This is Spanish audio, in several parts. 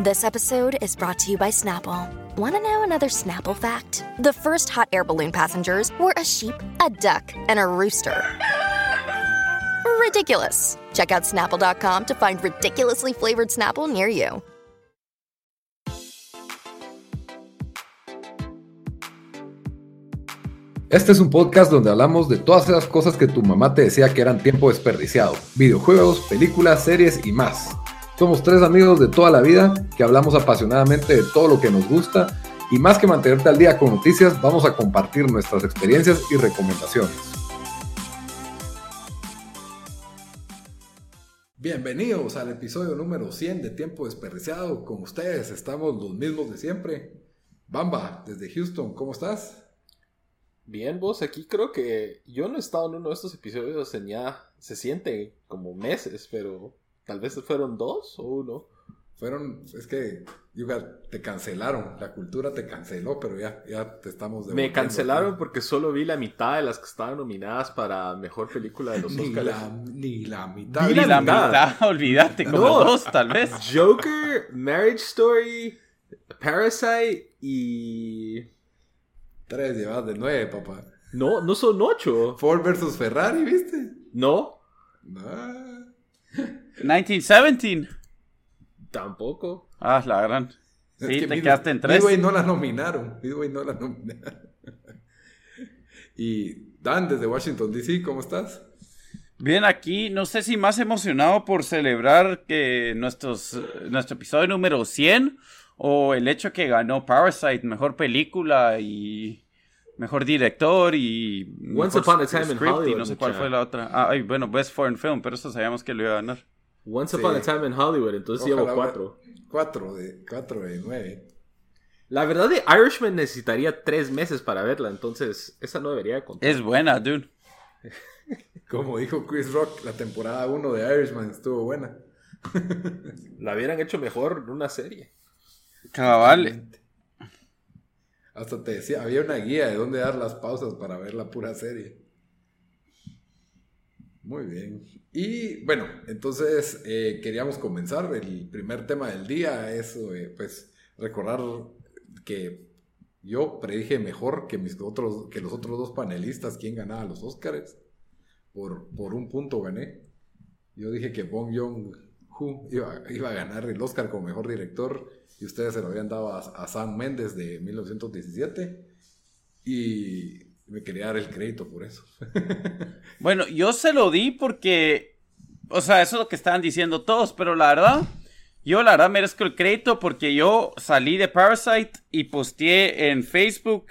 This episode is brought to you by Snapple. Want to know another Snapple fact? The first hot air balloon passengers were a sheep, a duck, and a rooster. Ridiculous. Check out snapple.com to find ridiculously flavored Snapple near you. Este es un podcast donde hablamos de todas esas cosas que tu mamá te decía que eran tiempo desperdiciado. Videojuegos, películas, series y más. Somos tres amigos de toda la vida que hablamos apasionadamente de todo lo que nos gusta y más que mantenerte al día con noticias, vamos a compartir nuestras experiencias y recomendaciones. Bienvenidos al episodio número 100 de Tiempo Desperdiciado. Con ustedes estamos los mismos de siempre. Bamba, desde Houston, ¿cómo estás? Bien, vos, aquí creo que yo no he estado en uno de estos episodios en ya, se siente como meses, pero tal vez fueron dos o uno. Fueron, es que, Yuga, te cancelaron, la cultura te canceló, pero ya, ya te estamos Me cancelaron porque solo vi la mitad de las que estaban nominadas para mejor película de los ni Oscars. La, ni la mitad. Ni la, mitad, olvídate, como No. dos tal vez. Joker, Marriage Story, Parasite y... Tres llevas de nueve, papá. No, no son ocho. Ford versus Ferrari, ¿viste? No, Ah. 1917. tampoco. Ah, la gran. Es Sí, que te Mid- quedaste en tres. Midway no la nominaron. Midway no la nominaron. y Dan, desde Washington, D.C., ¿cómo estás? Bien, aquí no sé si más emocionado por celebrar que nuestros, nuestro episodio número 100 o el hecho que ganó Parasite, mejor película y mejor director y Once mejor Upon a Time in script y Hollywood, no sé cuál fue la otra. Ah, ay, bueno, Best Foreign Film, pero eso sabíamos que lo iba a ganar. Once Sí. Upon a Time in Hollywood, entonces Ojalá llevo cuatro. Cuatro de, cuatro de nueve. La verdad de Irishman necesitaría tres meses para verla, entonces esa no debería contar. Es buena, dude. Como dijo Chris Rock, la temporada 1 de Irishman estuvo buena. La hubieran hecho mejor en una serie. Cabal. Hasta te decía, había una guía de dónde dar las pausas para ver la pura serie. Muy bien. Y bueno, entonces eh, queríamos comenzar. El primer tema del día es eh, pues recordar que yo predije mejor que, mis otros, que los otros dos panelistas quién ganaba los Oscars. Por, por un punto gané. Yo dije que Bong Joon-ho iba, iba a ganar el Oscar como mejor director y ustedes se lo habían dado a, a Sam Mendes de 1917 y me quería dar el crédito por eso. Bueno, yo se lo di porque, o sea, eso es lo que estaban diciendo todos, pero la verdad, yo la verdad merezco el crédito porque yo salí de Parasite y posteé en Facebook,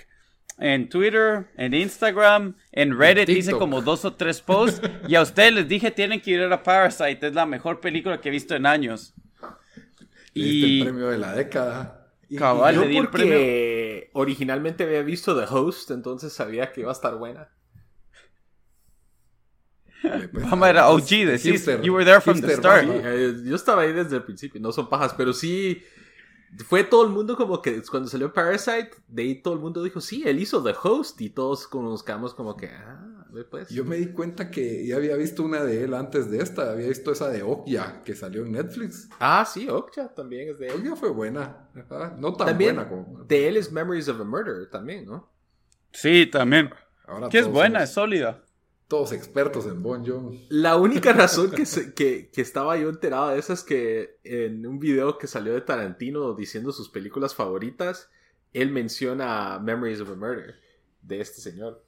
en Twitter, en Instagram, en Reddit, hice TikTok. como dos o tres posts y a ustedes les dije tienen que ir a Parasite, es la mejor película que he visto en años. Le Y el premio de la década. Y- Cabal, Yo le di el porque originalmente había visto The Host, entonces sabía que iba a estar buena. y- pues, Vamos, era OG, decís, you were there from the start. Eh, yo estaba ahí desde el principio, no son pajas, pero sí fue todo el mundo como que cuando salió Parasite, de ahí todo el mundo dijo, sí, él hizo The Host y todos como nos quedamos como que, ah, pues. Yo me di cuenta que ya había visto una de él antes de esta. Había visto esa de Okja que salió en Netflix. Ah, sí, Okja también es de él. Okja fue buena. Ajá, No tan También buena como. de él es Memories of a Murder también, ¿no? Sí, también. Ahora Que es buena, somos es sólida. Todos expertos en Bon Joon. La única razón que, se- que, que estaba yo enterado de eso es que en un video que salió de Tarantino diciendo sus películas favoritas, él menciona Memories of a Murder de este señor.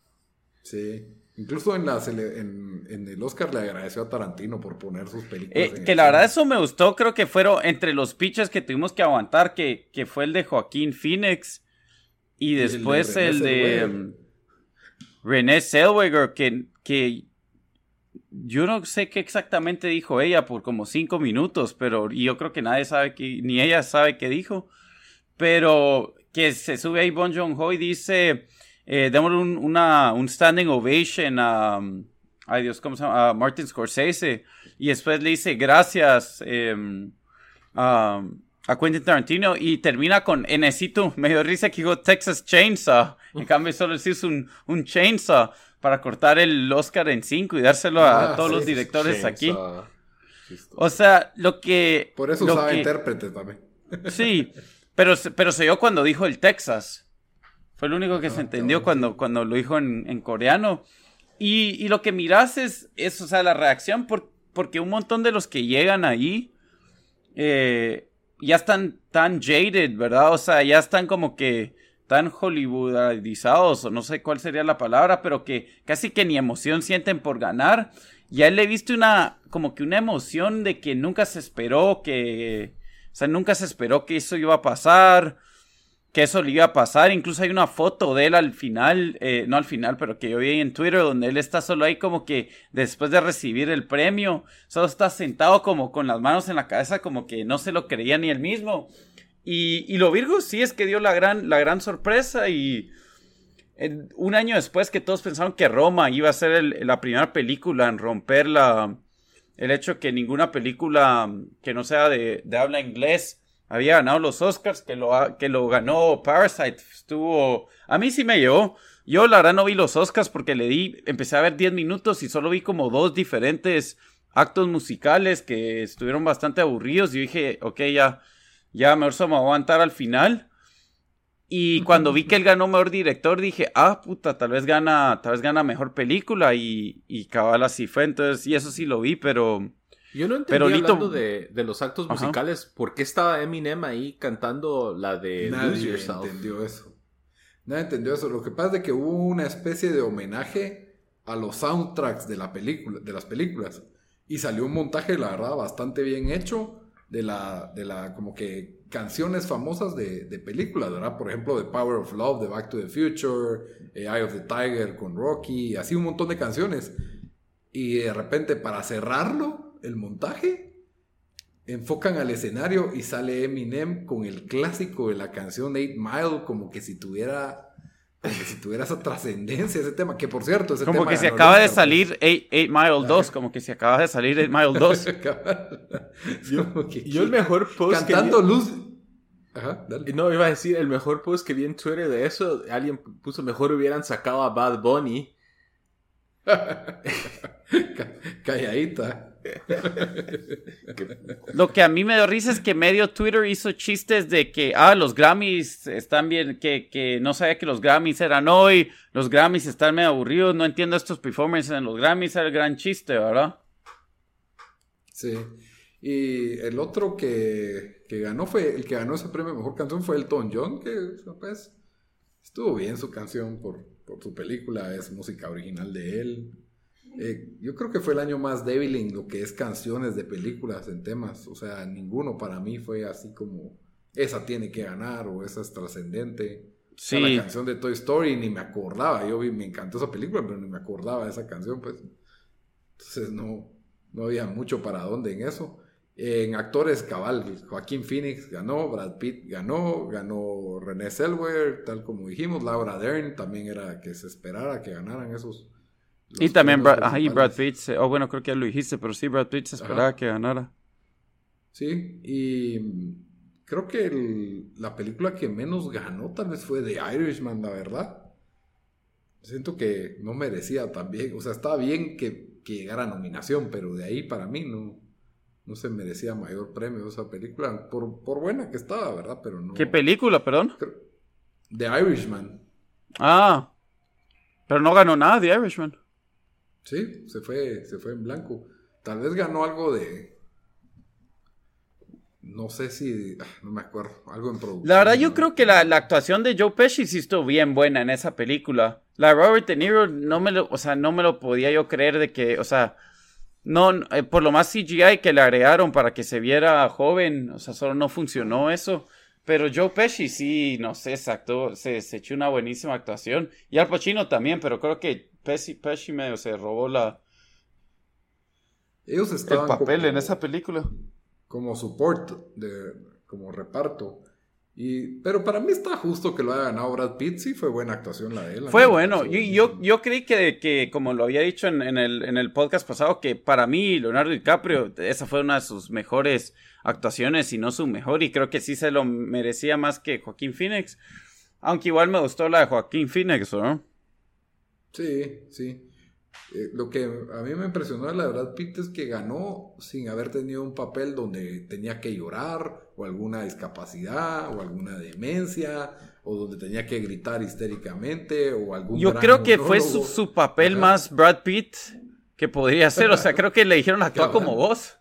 Sí. Incluso en, la cele- en, en el Oscar le agradeció a Tarantino por poner sus películas. Eh, en que la verdad eso me gustó, creo que fueron entre los pitches que tuvimos que aguantar, que, que fue el de Joaquín Phoenix y después el de, um, Renée Zellweger, que, que yo no sé qué exactamente dijo ella por como cinco minutos, pero yo creo que nadie sabe que, ni ella sabe qué dijo, pero que se sube ahí Bon Joon-ho y dice, eh, démosle un, una, un standing ovation a, um, ay Dios, ¿cómo se llama? A Martin Scorsese, y después le dice gracias em, a, a Quentin Tarantino y termina con, en necesito, me dio risa que dijo Texas Chainsaw, en cambio solo se hizo un, un chainsaw para cortar el Oscar en cinco y dárselo a, Ah, todos sí, los directores aquí. O sea, lo que... Por eso usaba que- intérprete también. Sí, pero, pero se oyó cuando dijo el Texas. Fue lo único que se entendió cuando, cuando lo dijo en, coreano. Y, lo que miras es, es, o sea, la reacción, por, porque un montón de los que llegan ahí eh, ya están tan jaded, ¿verdad? O sea, ya están como que tan hollywoodizados, o no sé cuál sería la palabra, pero que casi que ni emoción sienten por ganar. Ya él le viste una, como que una emoción de que nunca se esperó que, o sea, nunca se esperó que eso iba a pasar, que eso le iba a pasar. Incluso hay una foto de él al final, eh, no al final, pero que yo vi en Twitter, donde él está solo ahí como que después de recibir el premio, solo está sentado como con las manos en la cabeza, como que no se lo creía ni él mismo. Y, y lo Virgo sí es que dio la gran, la gran sorpresa y un año después que todos pensaron que Roma iba a ser la primera película en romper la, el hecho que ninguna película que no sea de, habla inglés había ganado los Oscars, que lo, que lo ganó Parasite. Estuvo. A mí sí me llevó. Yo, la verdad, no vi los Oscars porque le di. Empecé a ver 10 minutos y solo vi como dos diferentes actos musicales que estuvieron bastante aburridos. Y dije, ok, ya, ya mejor se me va a aguantar al final. Y cuando vi que él ganó mejor director, dije, ah, puta, tal vez gana, tal vez gana mejor película. Y, y cabal así fue. Entonces, y eso sí lo vi, pero. Yo no entendí pero hablando de, de, los actos musicales, ¿por qué estaba Eminem ahí cantando la de Nadie entendió eso. Nadie entendió eso. Lo que pasa es que hubo una especie de homenaje a los soundtracks de la película, de las películas. Y salió un montaje, la verdad, bastante bien hecho de la, de la, como que canciones famosas de, de, películas, ¿verdad? Por ejemplo, The Power of Love de Back to the Future, eh, Eye of the Tiger con Rocky, así un montón de canciones. Y de repente, para cerrarlo, el montaje, enfocan al escenario y sale Eminem con el clásico de la canción Eight Mile, como que si tuviera como que si tuviera esa trascendencia ese tema, que por cierto, ese como que se acaba de salir 8 Mile 2, como que se acaba de salir 8 Mile 2. yo, el mejor post cantando luz. Ajá, dale. No, iba a decir, el mejor post que vi en Twitter de eso, alguien puso, mejor hubieran sacado a Bad Bunny. Calladita. Lo que a mí me dio risa es que medio Twitter hizo chistes de que, ah, los Grammys están bien, que, que no sabía que los Grammys eran hoy, los Grammys están medio aburridos, no entiendo estos performances en los Grammys, era el gran chiste, ¿verdad? Sí. Y el otro que, que ganó fue, el que ganó ese premio Mejor Canción fue Elton John, que pues estuvo bien su canción por, por su película, es música original de él. Eh, yo creo que fue el año más débil en lo que es canciones de películas, en temas. O sea, ninguno para mí fue así como, esa tiene que ganar o esa es trascendente. Sí. la canción de Toy Story ni me acordaba. Yo vi, me encantó esa película, pero ni me acordaba de esa canción, pues. Entonces no, no había mucho para dónde en eso. En actores, cabal, Joaquín Phoenix ganó, Brad Pitt ganó, ganó René Zellweger, tal como dijimos, Laura Dern también era que se esperara que ganaran esos y también Brad, Brad Pitt, oh bueno, creo que ya lo dijiste, pero sí, Brad Pitt se esperaba que ganara. Sí, y creo que la película que menos ganó tal vez fue The Irishman, la verdad. Siento que no merecía también, o sea, estaba bien que, que llegara nominación, pero de ahí para mí no, no se merecía mayor premio esa película, por, por buena que estaba, ¿verdad? Pero no. ¿Qué película, perdón? The Irishman. Ah, pero no ganó nada The Irishman. Sí, se fue, se fue en blanco. Tal vez ganó algo de. No sé si. Ah, no me acuerdo. Algo en producción. La verdad, yo creo que la, actuación de Joe Pesci sí estuvo bien buena en esa película. La Robert De Niro no me lo, o sea, no me lo podía yo creer de que, o sea, no, eh, por lo más CGI que le agregaron para que se viera joven, o sea, solo no funcionó eso. Pero Joe Pesci sí, no sé, exacto, se, se echó una buenísima actuación. Y Al Pacino también, pero creo que Pesci, medio se robó la. Ellos estaban el papel en esa película. Como support, de, como reparto. Y, pero para mí está justo que lo haya ganado Brad Pitt, sí fue buena actuación la de él. Fue bueno, yo, yo, yo, creí que, que, como lo había dicho en, el, en el podcast pasado, que para mí Leonardo DiCaprio, esa fue una de sus mejores actuaciones y no su mejor, y creo que sí se lo merecía más que Joaquín Phoenix, aunque igual me gustó la de Joaquín Phoenix, ¿no? Sí, sí. Eh, lo que a mí me impresionó de la verdad Pitt es que ganó sin haber tenido un papel donde tenía que llorar o alguna discapacidad o alguna demencia o donde tenía que gritar histéricamente o algún Yo creo que fue su, papel más Brad Pitt que podría ser, o sea, creo que le dijeron actuar como vos.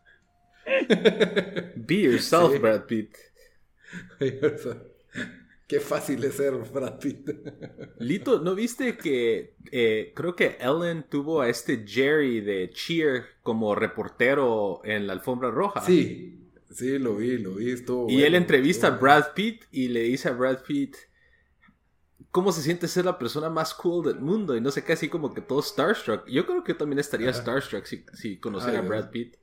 Be yourself, Brad Pitt. Qué fácil es ser Brad Pitt. Lito, ¿no viste que eh, creo que Ellen tuvo a este Jerry de Cheer como reportero en la alfombra roja? Sí, sí, lo vi, lo vi. y él entrevista a Brad Pitt y le dice a Brad Pitt cómo se siente ser la persona más cool del mundo y no sé qué, así como que todo starstruck. Yo creo que también estaría starstruck si, si conociera a Brad Pitt.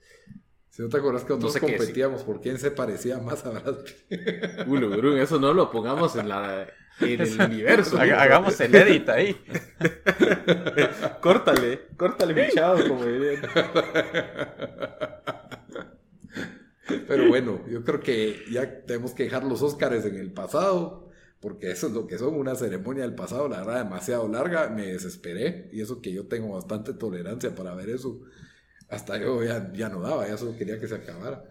Si no te acuerdas que nosotros competíamos por quién se parecía más a Brad Pitt. Uy, eso no lo pongamos en la en el universo. Hagamos el edit ahí. córtale, córtale mi chavo, como Pero bueno, yo creo que ya tenemos que dejar los Óscares en el pasado, porque eso es lo que son, una ceremonia del pasado, la verdad, demasiado larga, me desesperé, y eso que yo tengo bastante tolerancia para ver eso hasta yo ya, no daba, ya solo quería que se acabara.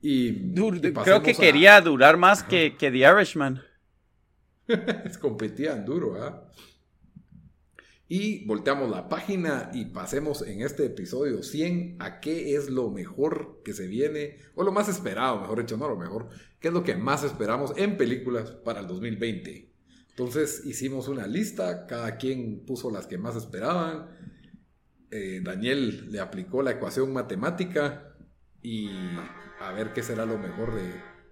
Y, creo que quería durar más que, que The Irishman. Competían duro, ¿ah? Y volteamos la página y pasemos en este episodio 100 a qué es lo mejor que se viene, o lo más esperado, mejor dicho, no lo mejor, qué es lo que más esperamos en películas para el 2020. Entonces hicimos una lista, cada quien puso las que más esperaban eh, Daniel le aplicó la ecuación matemática y a ver qué será lo mejor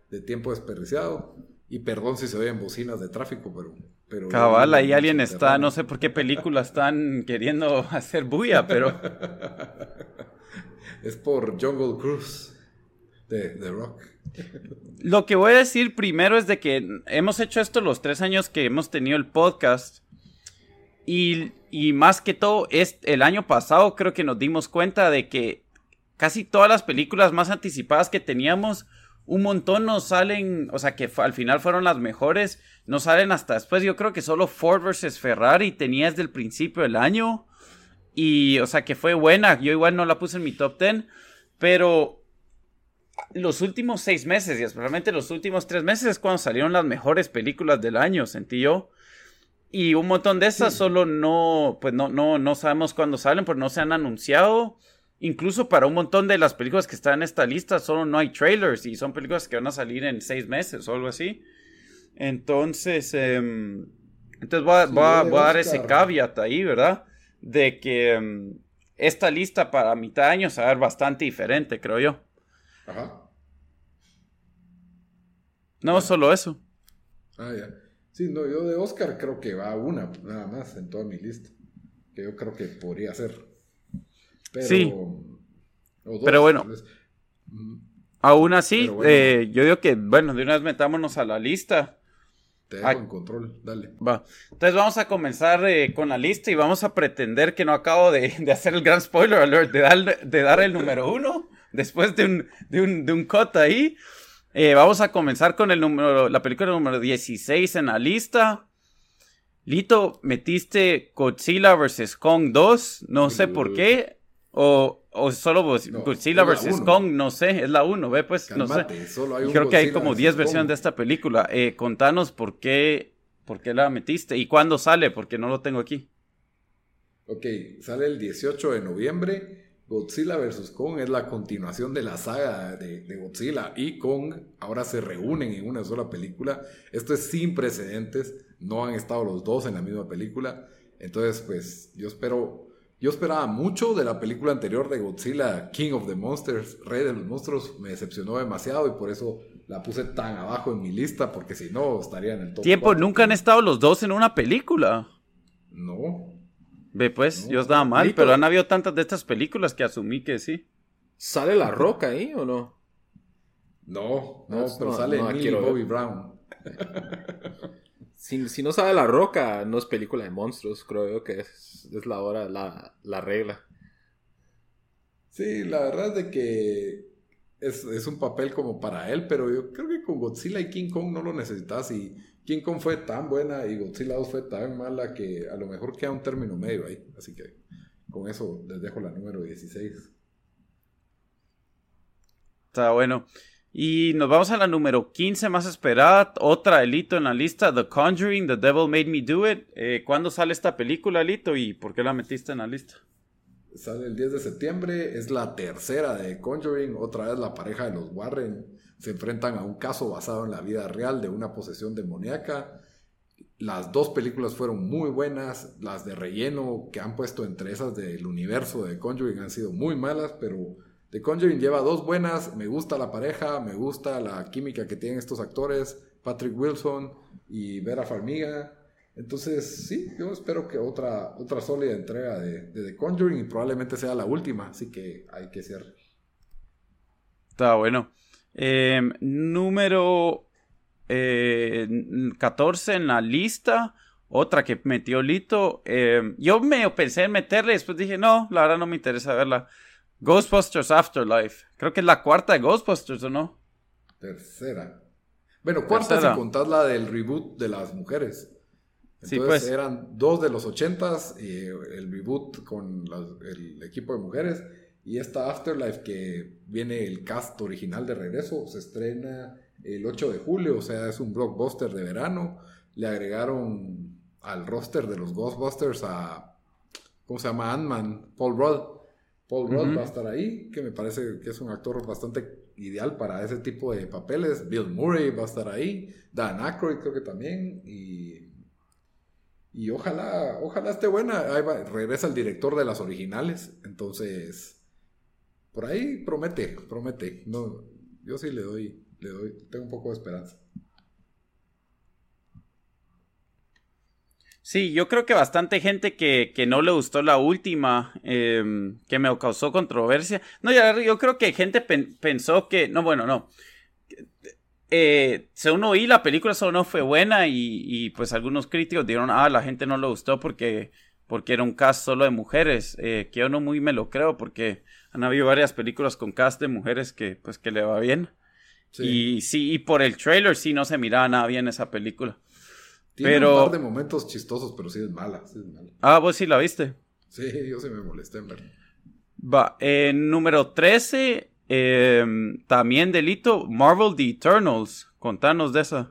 de, tiempo desperdiciado. Y perdón si se oyen bocinas de tráfico, pero... pero Cabal, ahí alguien está, no sé por qué película están queriendo hacer bulla, pero... es por Jungle Cruise de The Rock. Lo que voy a decir primero es de que hemos hecho esto los tres años que hemos tenido el podcast y, más que todo, es, el año pasado creo que nos dimos cuenta de que casi todas las películas más anticipadas que teníamos, un montón no salen, o sea que al final fueron las mejores, no salen hasta después. Yo creo que solo Ford vs Ferrari tenía desde el principio del año. Y, o sea que fue buena. Yo igual no la puse en mi top 10. Pero los últimos seis meses, y especialmente los últimos tres meses, es cuando salieron las mejores películas del año, sentí yo. Y un montón de esas solo no, pues no, no, no sabemos cuándo salen, porque no se han anunciado. Incluso para un montón de las películas que están en esta lista, solo no hay trailers y son películas que van a salir en seis meses o algo así. Entonces, em, entonces voy a, dar ese caveat ahí, ¿verdad? De que em, esta lista para mitad de año se va a ver bastante diferente, creo yo. Ajá. No, solo eso. Ah, ya. Sí, no, yo de Oscar creo que va una, nada más en toda mi lista. Que yo creo que podría ser. Pero, sí. pero bueno. Aún así, eh, yo digo que, bueno, de una vez metámonos a la lista. Te dejo en control, dale. Va. Entonces vamos a comenzar eh, con la lista y vamos a pretender que no acabo de, hacer el gran spoiler alert, de dar, de dar el número uno después de un, de un, de un cut ahí. Eh, vamos a comenzar con el número, la película número 16 en la lista. Lito, metiste Godzilla vs. Kong 2, no sé por qué. O, o solo Godzilla vs. Kong, no sé, es la 1, ve pues, no sé. Creo que hay como 10 versiones de esta película. Eh, contanos por qué, por qué la metiste y cuándo sale, porque no lo tengo aquí. Ok, sale el 18 de noviembre Godzilla vs. Kong es la continuación de la saga de, Godzilla y Kong ahora se reúnen en una sola película. Esto es sin precedentes, no han estado los dos en la misma película. Entonces, pues yo espero, yo esperaba mucho de la película anterior de Godzilla, King of the Monsters, Rey de los Monstruos, me decepcionó demasiado y por eso la puse tan abajo en mi lista, porque si no estaría en el top. Tiempo, nunca han estado los dos en una película. No, Ve, pues, yo estaba mal, pero han habido tantas de estas películas que asumí que sí. ¿Sale La Roca ahí o no? No, no, pero sale Bobby Brown. si, no sale La Roca, no es película de monstruos, creo yo que es, la hora, la, la regla. Sí, la verdad es de que es, es, un papel como para él, pero yo creo que con Godzilla y King Kong no lo necesitas y King Kong fue tan buena y Godzilla 2 fue tan mala que a lo mejor queda un término medio ahí. Así que con eso les dejo la número 16. Está bueno. Y nos vamos a la número 15 más esperada, otra Elito en la lista, The Conjuring, The Devil Made Me Do It. Eh, ¿Cuándo sale esta película, Elito, y por qué la metiste en la lista? Sale el 10 de septiembre, es la tercera de Conjuring, otra vez la pareja de los Warren se enfrentan a un caso basado en la vida real de una posesión demoníaca. Las dos películas fueron muy buenas, las de relleno que han puesto entre esas del universo de Conjuring han sido muy malas, pero The Conjuring lleva dos buenas, me gusta la pareja, me gusta la química que tienen estos actores, Patrick Wilson y Vera Farmiga. Entonces, sí, yo espero que otra, otra sólida entrega de, The Conjuring y probablemente sea la última, así que hay que ser. Está bueno. Em, número 14 eh, en la lista. Otra que metió Lito. Em, yo me pensé en meterle, después dije, no, la verdad no me interesa verla. Ghostbusters Afterlife. Creo que es la cuarta de Ghostbusters, ¿o no? Tercera. Bueno, cuarta si contás la del reboot de las mujeres. Entonces sí, pues. eran dos de los ochentas, y el reboot con el equipo de mujeres. Y esta Afterlife que viene el cast original de regreso, se estrena el 8 de julio, o sea, es un blockbuster de verano. Le agregaron al roster de los Ghostbusters a, ¿cómo se llama? Ant-Man, Paul Rudd. Paul Rudd va a estar ahí, que me parece que es un actor bastante ideal para ese tipo de papeles. Bill Murray va a estar ahí, Dan Aykroyd creo que también, y, y ojalá, ojalá esté buena. Ahí regresa el director de las originales, entonces por ahí promete, promete. No, yo sí le doy, le doy, tengo un poco de esperanza. Sí, yo creo que bastante gente que, no le gustó la última, em, que me causó controversia. No, yo, creo que gente pensó que, no, bueno, no. Eh, según oí, la película solo no fue buena y, pues algunos críticos dijeron, ah, la gente no le gustó porque, porque era un cast solo de mujeres, eh, que yo no muy me lo creo porque han habido varias películas con cast de mujeres que pues que le va bien. Y sí, y por el trailer sí no se miraba nada bien esa película. Tiene pero... un par de momentos chistosos, pero sí es mala, Ah, vos sí la viste. Sí, yo sí me molesté en ver. Va, en número 13, em, también delito, Marvel The Eternals. Contanos de esa.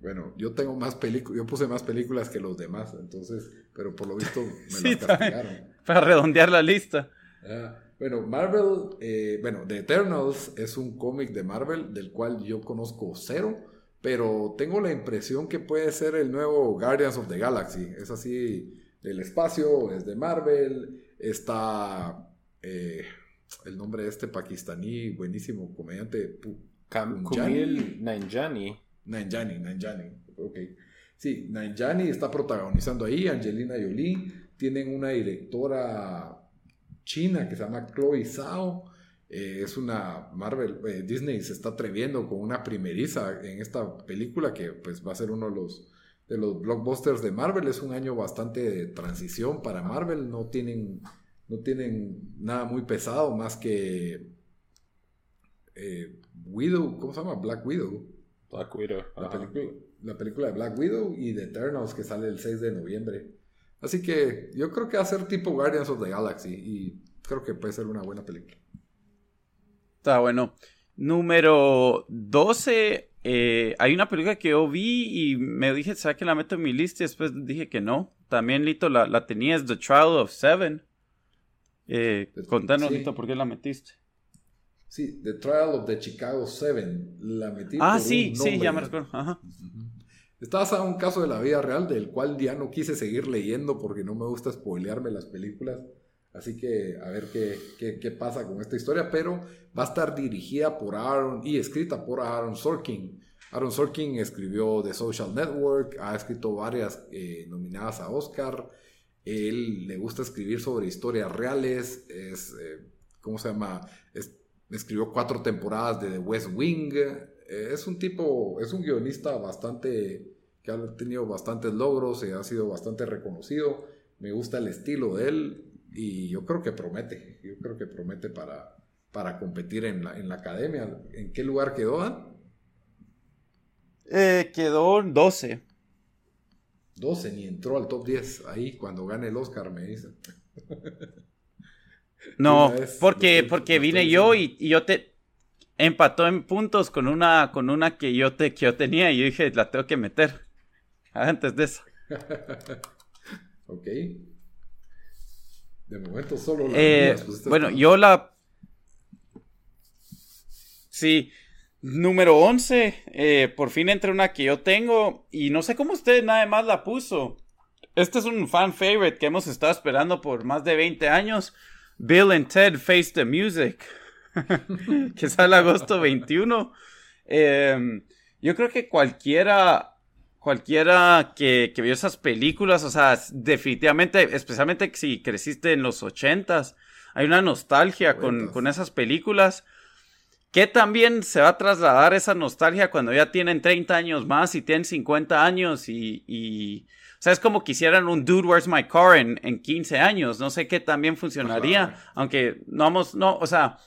Bueno, yo tengo más películas, yo puse más películas que los demás, entonces, pero por lo visto me las castigaron. Para redondear la lista. Ah, bueno, Marvel, eh, bueno, The Eternals es un cómic de Marvel del cual yo conozco cero pero tengo la impresión que puede ser el nuevo Guardians of the Galaxy. Es así del espacio, es de Marvel, está eh, el nombre de este pakistaní, buenísimo comediante. Kumil Nanjani. Nanjani, Nanjani, ok. Sí, Nanjani está protagonizando ahí, Angelina Jolie, tienen una directora china que se llama Chloe Zhao, eh, es una Marvel, eh, Disney se está atreviendo con una primeriza en esta película que pues va a ser uno de los, de los blockbusters de Marvel. Es un año bastante de transición para Marvel. No tienen, no tienen nada muy pesado más que eh, Widow, ¿cómo se llama? Black Widow. Black Widow. La película, la película, de Black Widow y The Eternals que sale el 6 de noviembre. Así que yo creo que va a ser tipo Guardians of the Galaxy y creo que puede ser una buena película. Está bueno. Número 12. Eh, hay una película que yo vi y me dije, ¿sabes que la meto en mi lista? Y después dije que no. También, Lito, la, la tenías, The Trial of Seven. Eh, contanos, Lito, por qué la metiste. Sí, The Trial of the Chicago Seven. La metí. Ah, sí, sí, ya me recuerdo. Ajá. Basado en un caso de la vida real del cual ya no quise seguir leyendo porque no me gusta spoilearme las películas. Así que a ver qué, qué, pasa con esta historia, pero va a estar dirigida por Aaron y escrita por Aaron Sorkin. Aaron Sorkin escribió The Social Network, ha escrito varias eh, nominadas a Oscar. Él le gusta escribir sobre historias reales. Es, eh, ¿cómo se llama? escribió cuatro temporadas de The West Wing. Es un tipo, es un guionista bastante, que ha tenido bastantes logros y ha sido bastante reconocido. Me gusta el estilo de él. Y yo creo que promete, yo creo que promete para, para competir en la, en la academia. ¿En qué lugar quedó? Eh, quedó 12. 12, ni entró al top 10. Ahí cuando gane el Oscar me dicen. No, porque, porque vine yo y, yo te empató en puntos con una, con una que yo te, que yo tenía y yo dije, la tengo que meter. Antes de eso. ok. De momento solo la eh, pues, Bueno, yo la. Sí. Número 11. Eh, por fin entré una que yo tengo. Y no sé cómo usted nada más la puso. Este es un fan favorite que hemos estado esperando por más de 20 años. Bill and Ted Face the Music. que sale agosto 21. Em, yo creo que cualquiera cualquiera que, vio esas películas, o sea, definitivamente, especialmente si creciste en los ochentas, hay una nostalgia con, esas películas. Que también se va a trasladar esa nostalgia cuando ya tienen 30 años más y tienen 50 años y, y o sea, es como quisieran un Dude, Where's My Car en, en 15 años. No sé qué también funcionaría, aunque no vamos, no, o sea,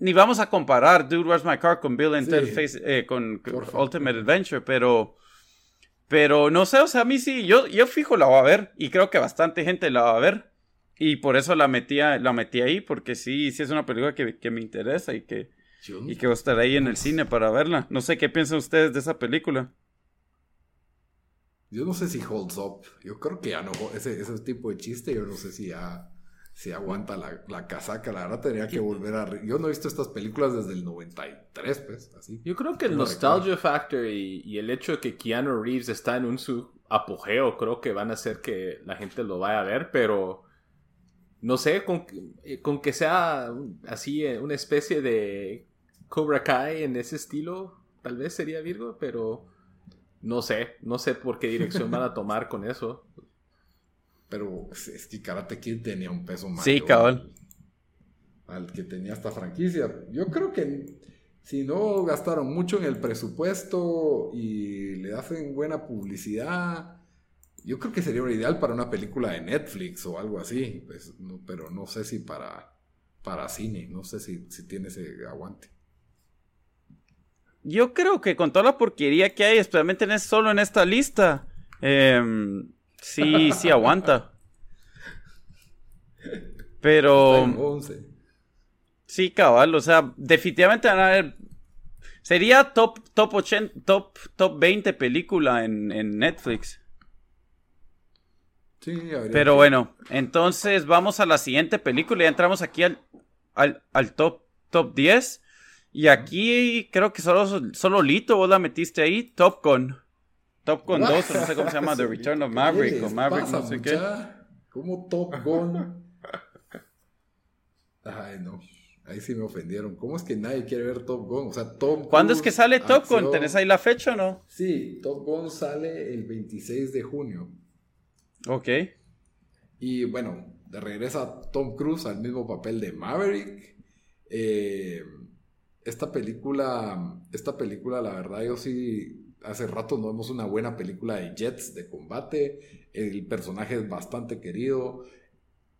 ni vamos a comparar Dude, Where's My Car con Bill and eh, con Ultimate Adventure, pero pero no sé, o sea, a mí sí, yo, yo fijo la voy a ver y creo que bastante gente la va a ver. Y por eso la metí, la metí ahí, porque sí, sí es una película que, me interesa y que, y que voy a estar ahí en el cine para verla. No sé qué piensan ustedes de esa película. Yo no sé si holds up. Yo creo que ya no, ese, ese tipo de chiste, yo no sé si ya si aguanta la, la, casaca. La verdad, tendría que volver a. Yo no he visto estas películas desde el 93, pues, así. Yo creo que el nostalgia factor y, el hecho de que Keanu Reeves está en un su apogeo, creo que van a hacer que la gente lo vaya a ver, pero. No sé, con, con que sea así eh, una especie de Cobra Kai en ese estilo, tal vez sería Virgo, pero no sé, no sé por qué dirección van a tomar con eso. Pero es que Karate Kid tenía un peso más. Sí, cabal. Al que tenía esta franquicia. Yo creo que si no gastaron mucho en el presupuesto y le hacen buena publicidad, yo creo que sería ideal para una película de Netflix o algo así. Pues, pero no sé si para, para cine, no sé si, tiene ese aguante. Yo creo que con toda la porquería que hay, especialmente en, solo en esta lista, eh, Sí, sí aguanta. Pero. Sí, cabal, o sea, definitivamente van a ver. Sería top, top 80, top, top 20 película en, Netflix. Sí, Pero bueno, entonces vamos a la siguiente película. Ya entramos aquí al, al, top, top 10. Y aquí creo que solo, solo Lito vos la metiste ahí, Top Gun. Top Gun 2, no sé cómo se llama, The Return of Maverick o Maverick, no sé qué. ¿Cómo Top Gun? Ay, no. Ahí sí me ofendieron. ¿Cómo es que nadie quiere ver Top Gun? O sea, Top ¿Cuándo es que sale Top Gun? ¿Tenés ahí la fecha o no? Sí, Top Gun sale el 26 de junio. Ok. Y bueno, regresa Tom Cruise al mismo papel de Maverick. Eh, esta película, esta película, la verdad, yo sí hace rato no vemos una buena película de Jets de combate. El personaje es bastante querido.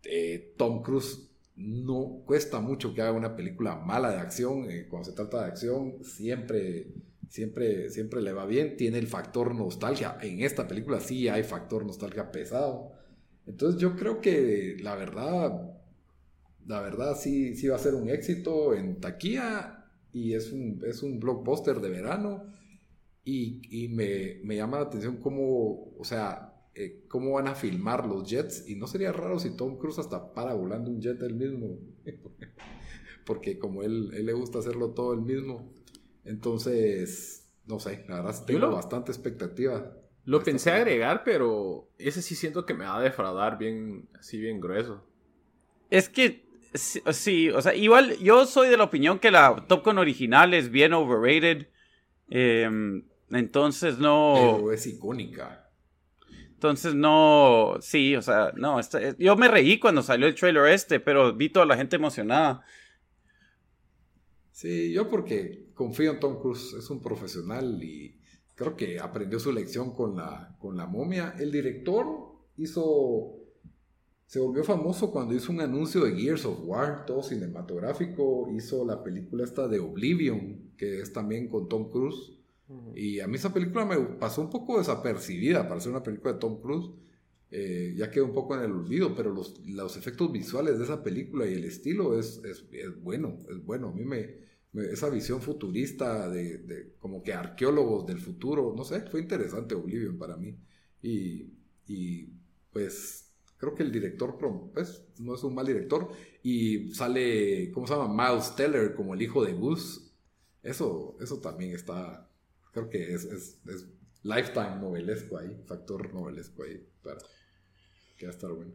Eh, Tom Cruise no cuesta mucho que haga una película mala de acción. Eh, cuando se trata de acción, siempre, siempre, siempre le va bien. Tiene el factor nostalgia. En esta película sí hay factor nostalgia pesado. Entonces yo creo que la verdad, la verdad sí, sí va a ser un éxito en taquilla y es un, es un blockbuster de verano y, me, llama la atención cómo, o sea, eh, cómo van a filmar los jets. Y no sería raro si Tom Cruise hasta para volando un jet él mismo. Porque como él, él le gusta hacerlo todo él mismo. Entonces, no sé, la verdad tengo bastante expectativa. Lo pensé agregar, pero ese sí siento que me va a defraudar bien, así bien grueso. Es que, sí, o sea, igual yo soy de la opinión que la Top Gun original es bien overrated. Eh, entonces no. Pero es icónica. Entonces no. Sí, o sea, no. yo me reí cuando salió el trailer este, pero vi toda la gente emocionada. Sí, yo porque confío en Tom Cruise, es un profesional y creo que aprendió su lección con la, con la momia. El director hizo. Se volvió famoso cuando hizo un anuncio de Gears of War, todo cinematográfico. Hizo la película esta de Oblivion, que es también con Tom Cruise. Y a mí esa película me pasó un poco desapercibida para ser una película de Tom Cruise. eh, ya quedó un poco en el olvido, pero los, los efectos visuales de esa película y el estilo es, es, es bueno, es bueno. A mí me, me- esa visión futurista de, de como que arqueólogos del futuro, no sé, fue interesante Oblivion para mí. Y, y pues creo que el director pues, no es un mal director y sale, ¿cómo se llama? Miles Teller como el hijo de Gus. Eso, eso también está, creo que es, es, es lifetime novelesco ahí, factor novelesco ahí, para que va a estar bueno.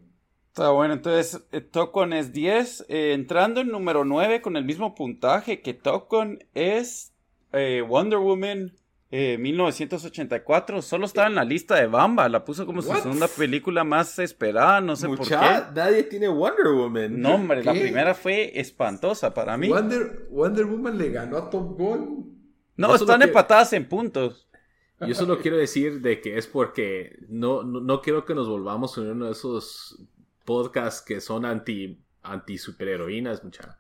Está bueno, entonces eh, Tokon es 10. eh, entrando en número 9 con el mismo puntaje que Tokon es eh, Wonder Woman eh, 1984. Solo estaba en la lista de Bamba. La puso como su segunda película más esperada. No sé por qué. nadie tiene Wonder Woman. No, hombre, la primera fue espantosa para mí. Wonder, Wonder Woman le ganó a Top Gun. No, Eso están empatadas en puntos. Yo solo quiero decir de que es porque no, no, no quiero que nos volvamos en uno de esos podcasts que son anti, anti superheroínas, mucha.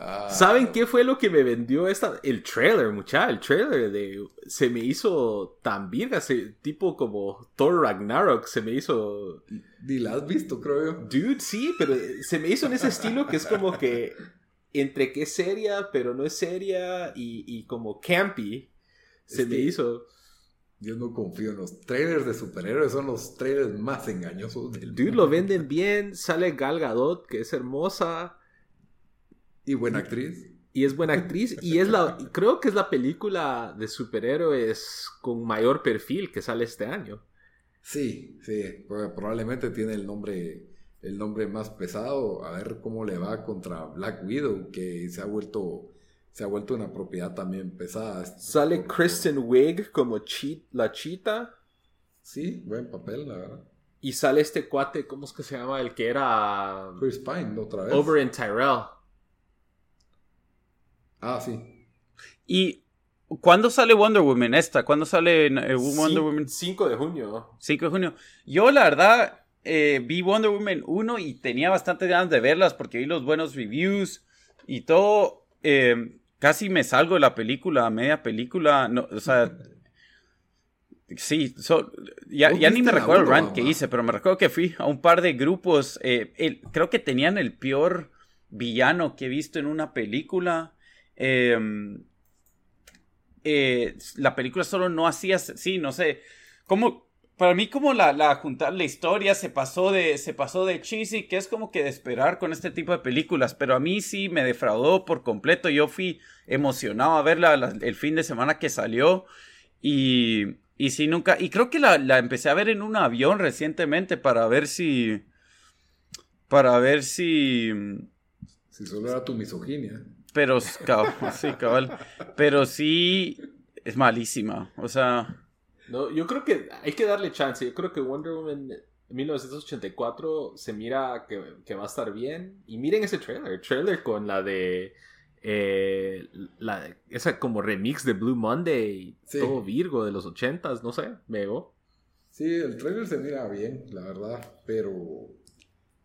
Ah, ¿Saben qué fue lo que me vendió esta? El trailer, mucha. El trailer de se me hizo tan virga, se- tipo como Thor Ragnarok, se me hizo Ni la has visto, creo yo. Dude, sí, pero se me hizo en ese estilo que es como que entre que es seria, pero no es seria y, y como campy. Se Es me hizo. Yo no confío en los trailers de superhéroes, son los trailers más engañosos del Dude, lo venden bien. Sale Gal Gadot, que es hermosa Y buena actriz. y es buena actriz. Y es la, creo que es la película de superhéroes con mayor perfil que sale este año. Sí, sí, probablemente tiene el nombre, el nombre más pesado. A ver cómo le va contra Black Widow, que se ha vuelto, se ha vuelto una propiedad también pesada. Sale Por- Kristen Wiig como chi- la chita. Sí, buen papel, la verdad. Y sale este cuate, ¿cómo es que se llama? El que era Chris Pine, otra vez. Over in Tyrell. Ah, sí. ¿Y cuándo sale Wonder Woman esta? ¿Cuándo sale eh, Wonder Cin- Woman? 5 de junio. 5 de junio. Yo, la verdad, eh, vi Wonder Woman 1 y tenía bastante ganas de verlas porque vi los buenos reviews y todo. eh, casi me salgo de la película, a media película. No, o sea. Sí, so- ya, ¿Vos ya ni me recuerdo el rant que hice, pero me recuerdo que fui a un par de grupos. eh, el- creo que tenían el peor villano que he visto en una película. Em, la película solo no hacía, sí, no sé, como para mí como la, la juntar la historia se pasó de se pasó de cheesy, que es como que de esperar con este tipo de películas, pero a mí sí me defraudó por completo. Yo fui emocionado a verla la- el fin de semana que salió y y sí nunca y creo que la, la empecé a ver en un avión recientemente para ver si para ver si Si solo era tu misoginia. pero cabal, sí, cabal. Pero sí es malísima. O sea, No, yo creo que hay que darle chance. Yo creo que Wonder Woman 1984 se mira que, que va a estar bien. Y miren ese trailer. Trailer con la de. eh, la, esa como remix de Blue Monday. Sí. Todo Virgo de los 80s. No sé. Me llegó. Sí, el trailer se mira bien, la verdad, pero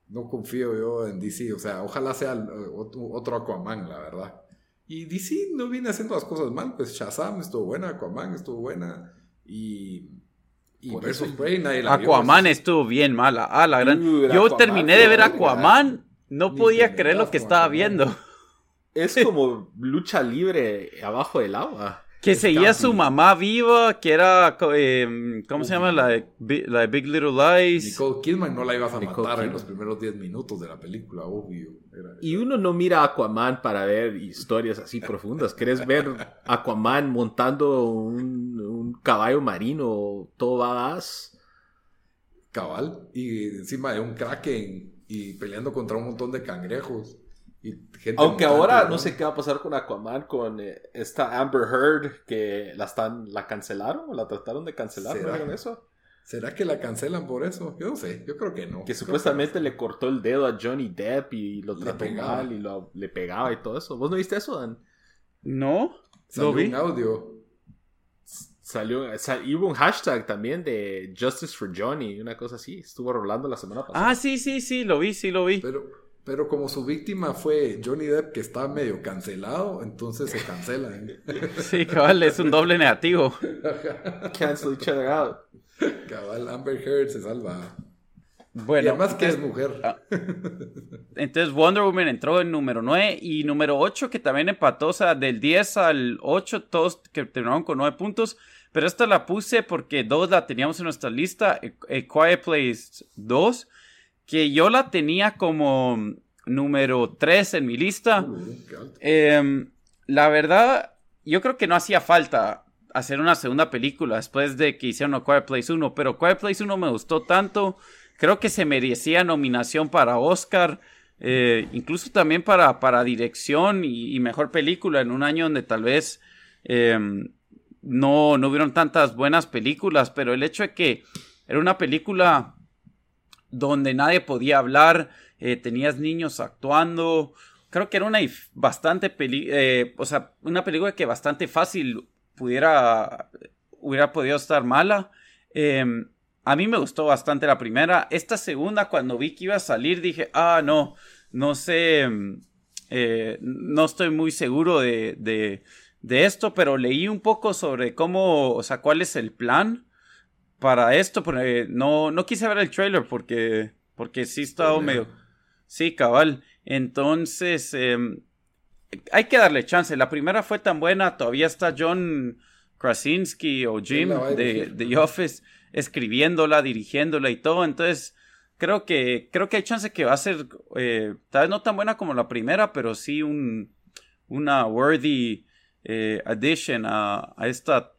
no confío yo en DC. O sea, ojalá sea eh, otro, otro Aquaman, la verdad. Y DC no viene haciendo las cosas mal, pues Shazam estuvo buena, Aquaman estuvo buena y, y Por Birds eso- of Prey nadie la vio, Aquaman estuvo bien mala. Ah, la gran. Yo Aquaman terminé de ver Aquaman. No podía creer lo que estaba viendo. Es como lucha libre abajo del agua. Que seguía su mamá viva, que era. eh, ¿Cómo se llama? La de, la de Big Little Lies. Nicole Kidman no la ibas a Nicole matar en los primeros 10 minutos de la película, obvio. Era- Y uno no mira a Aquaman para ver historias así profundas. ¿Querés ver Aquaman montando un, un caballo marino todo badass? cabal y encima de un kraken y peleando contra un montón de cangrejos. Y gente Aunque ahora ¿no? no sé qué va a pasar con Aquaman, con eh, esta Amber Heard que la están la cancelaron o la trataron de cancelar, ¿no ¿Será? vieron eso? ¿Será que la cancelan por eso? Yo no sé, yo creo que no. Que Creo supuestamente le cortó el dedo a Johnny Depp y lo trató mal y lo, le pegaba y todo eso. ¿Vos no viste eso, Dan? No, Salió lo vi. un audio. Salió, sal- y hubo un hashtag también de Justice for Johnny, una cosa así. Estuvo rolando la semana pasada. Ah, sí, sí, sí, lo vi, sí, lo vi. Pero, pero como su víctima fue Johnny Depp, que está medio cancelado, entonces se cancelan. Sí, cabal, es un doble negativo. Cancel each other out. Cabal, Amber Heard se salva. Bueno, y además que es mujer. ah, Entonces Wonder Woman entró en número 9 y número 8 que también empató, o sea, del 10 al 8 todos que terminaron con 9 puntos, pero esta la puse porque dos la teníamos en nuestra lista, eh, eh, Quiet Place 2, que yo la tenía como número 3 en mi lista. Alto. Em, la verdad, yo creo que no hacía falta hacer una segunda película después de que hicieron A Quiet Place 1, pero Quiet Place 1 me gustó tanto, creo que se merecía nominación para Oscar, eh, incluso también para, para dirección y, y mejor película en un año donde tal vez em, no, no hubieron tantas buenas películas, pero el hecho de que era una película donde nadie podía hablar, eh, tenías niños actuando, creo que era una bastante peli eh, o sea, una película que bastante fácil pudiera hubiera podido estar mala. Eh, a mí me gustó bastante la primera. Esta segunda, cuando vi que iba a salir, dije, ah, no, no sé, mm, eh, no estoy muy seguro de, de, de esto, pero leí un poco sobre cómo, o sea, cuál es el plan para esto, porque no, no quise ver el trailer porque, porque sí estaba medio... Sí, cabal. Entonces, em, hay que darle chance. La primera fue tan buena, todavía está John Krasinski o Jim de, de The Office escribiéndola, dirigiéndola y todo. Entonces, creo que, creo que hay chance que va a ser, eh, tal vez no tan buena como la primera, pero sí un, una worthy eh, addition a, a esta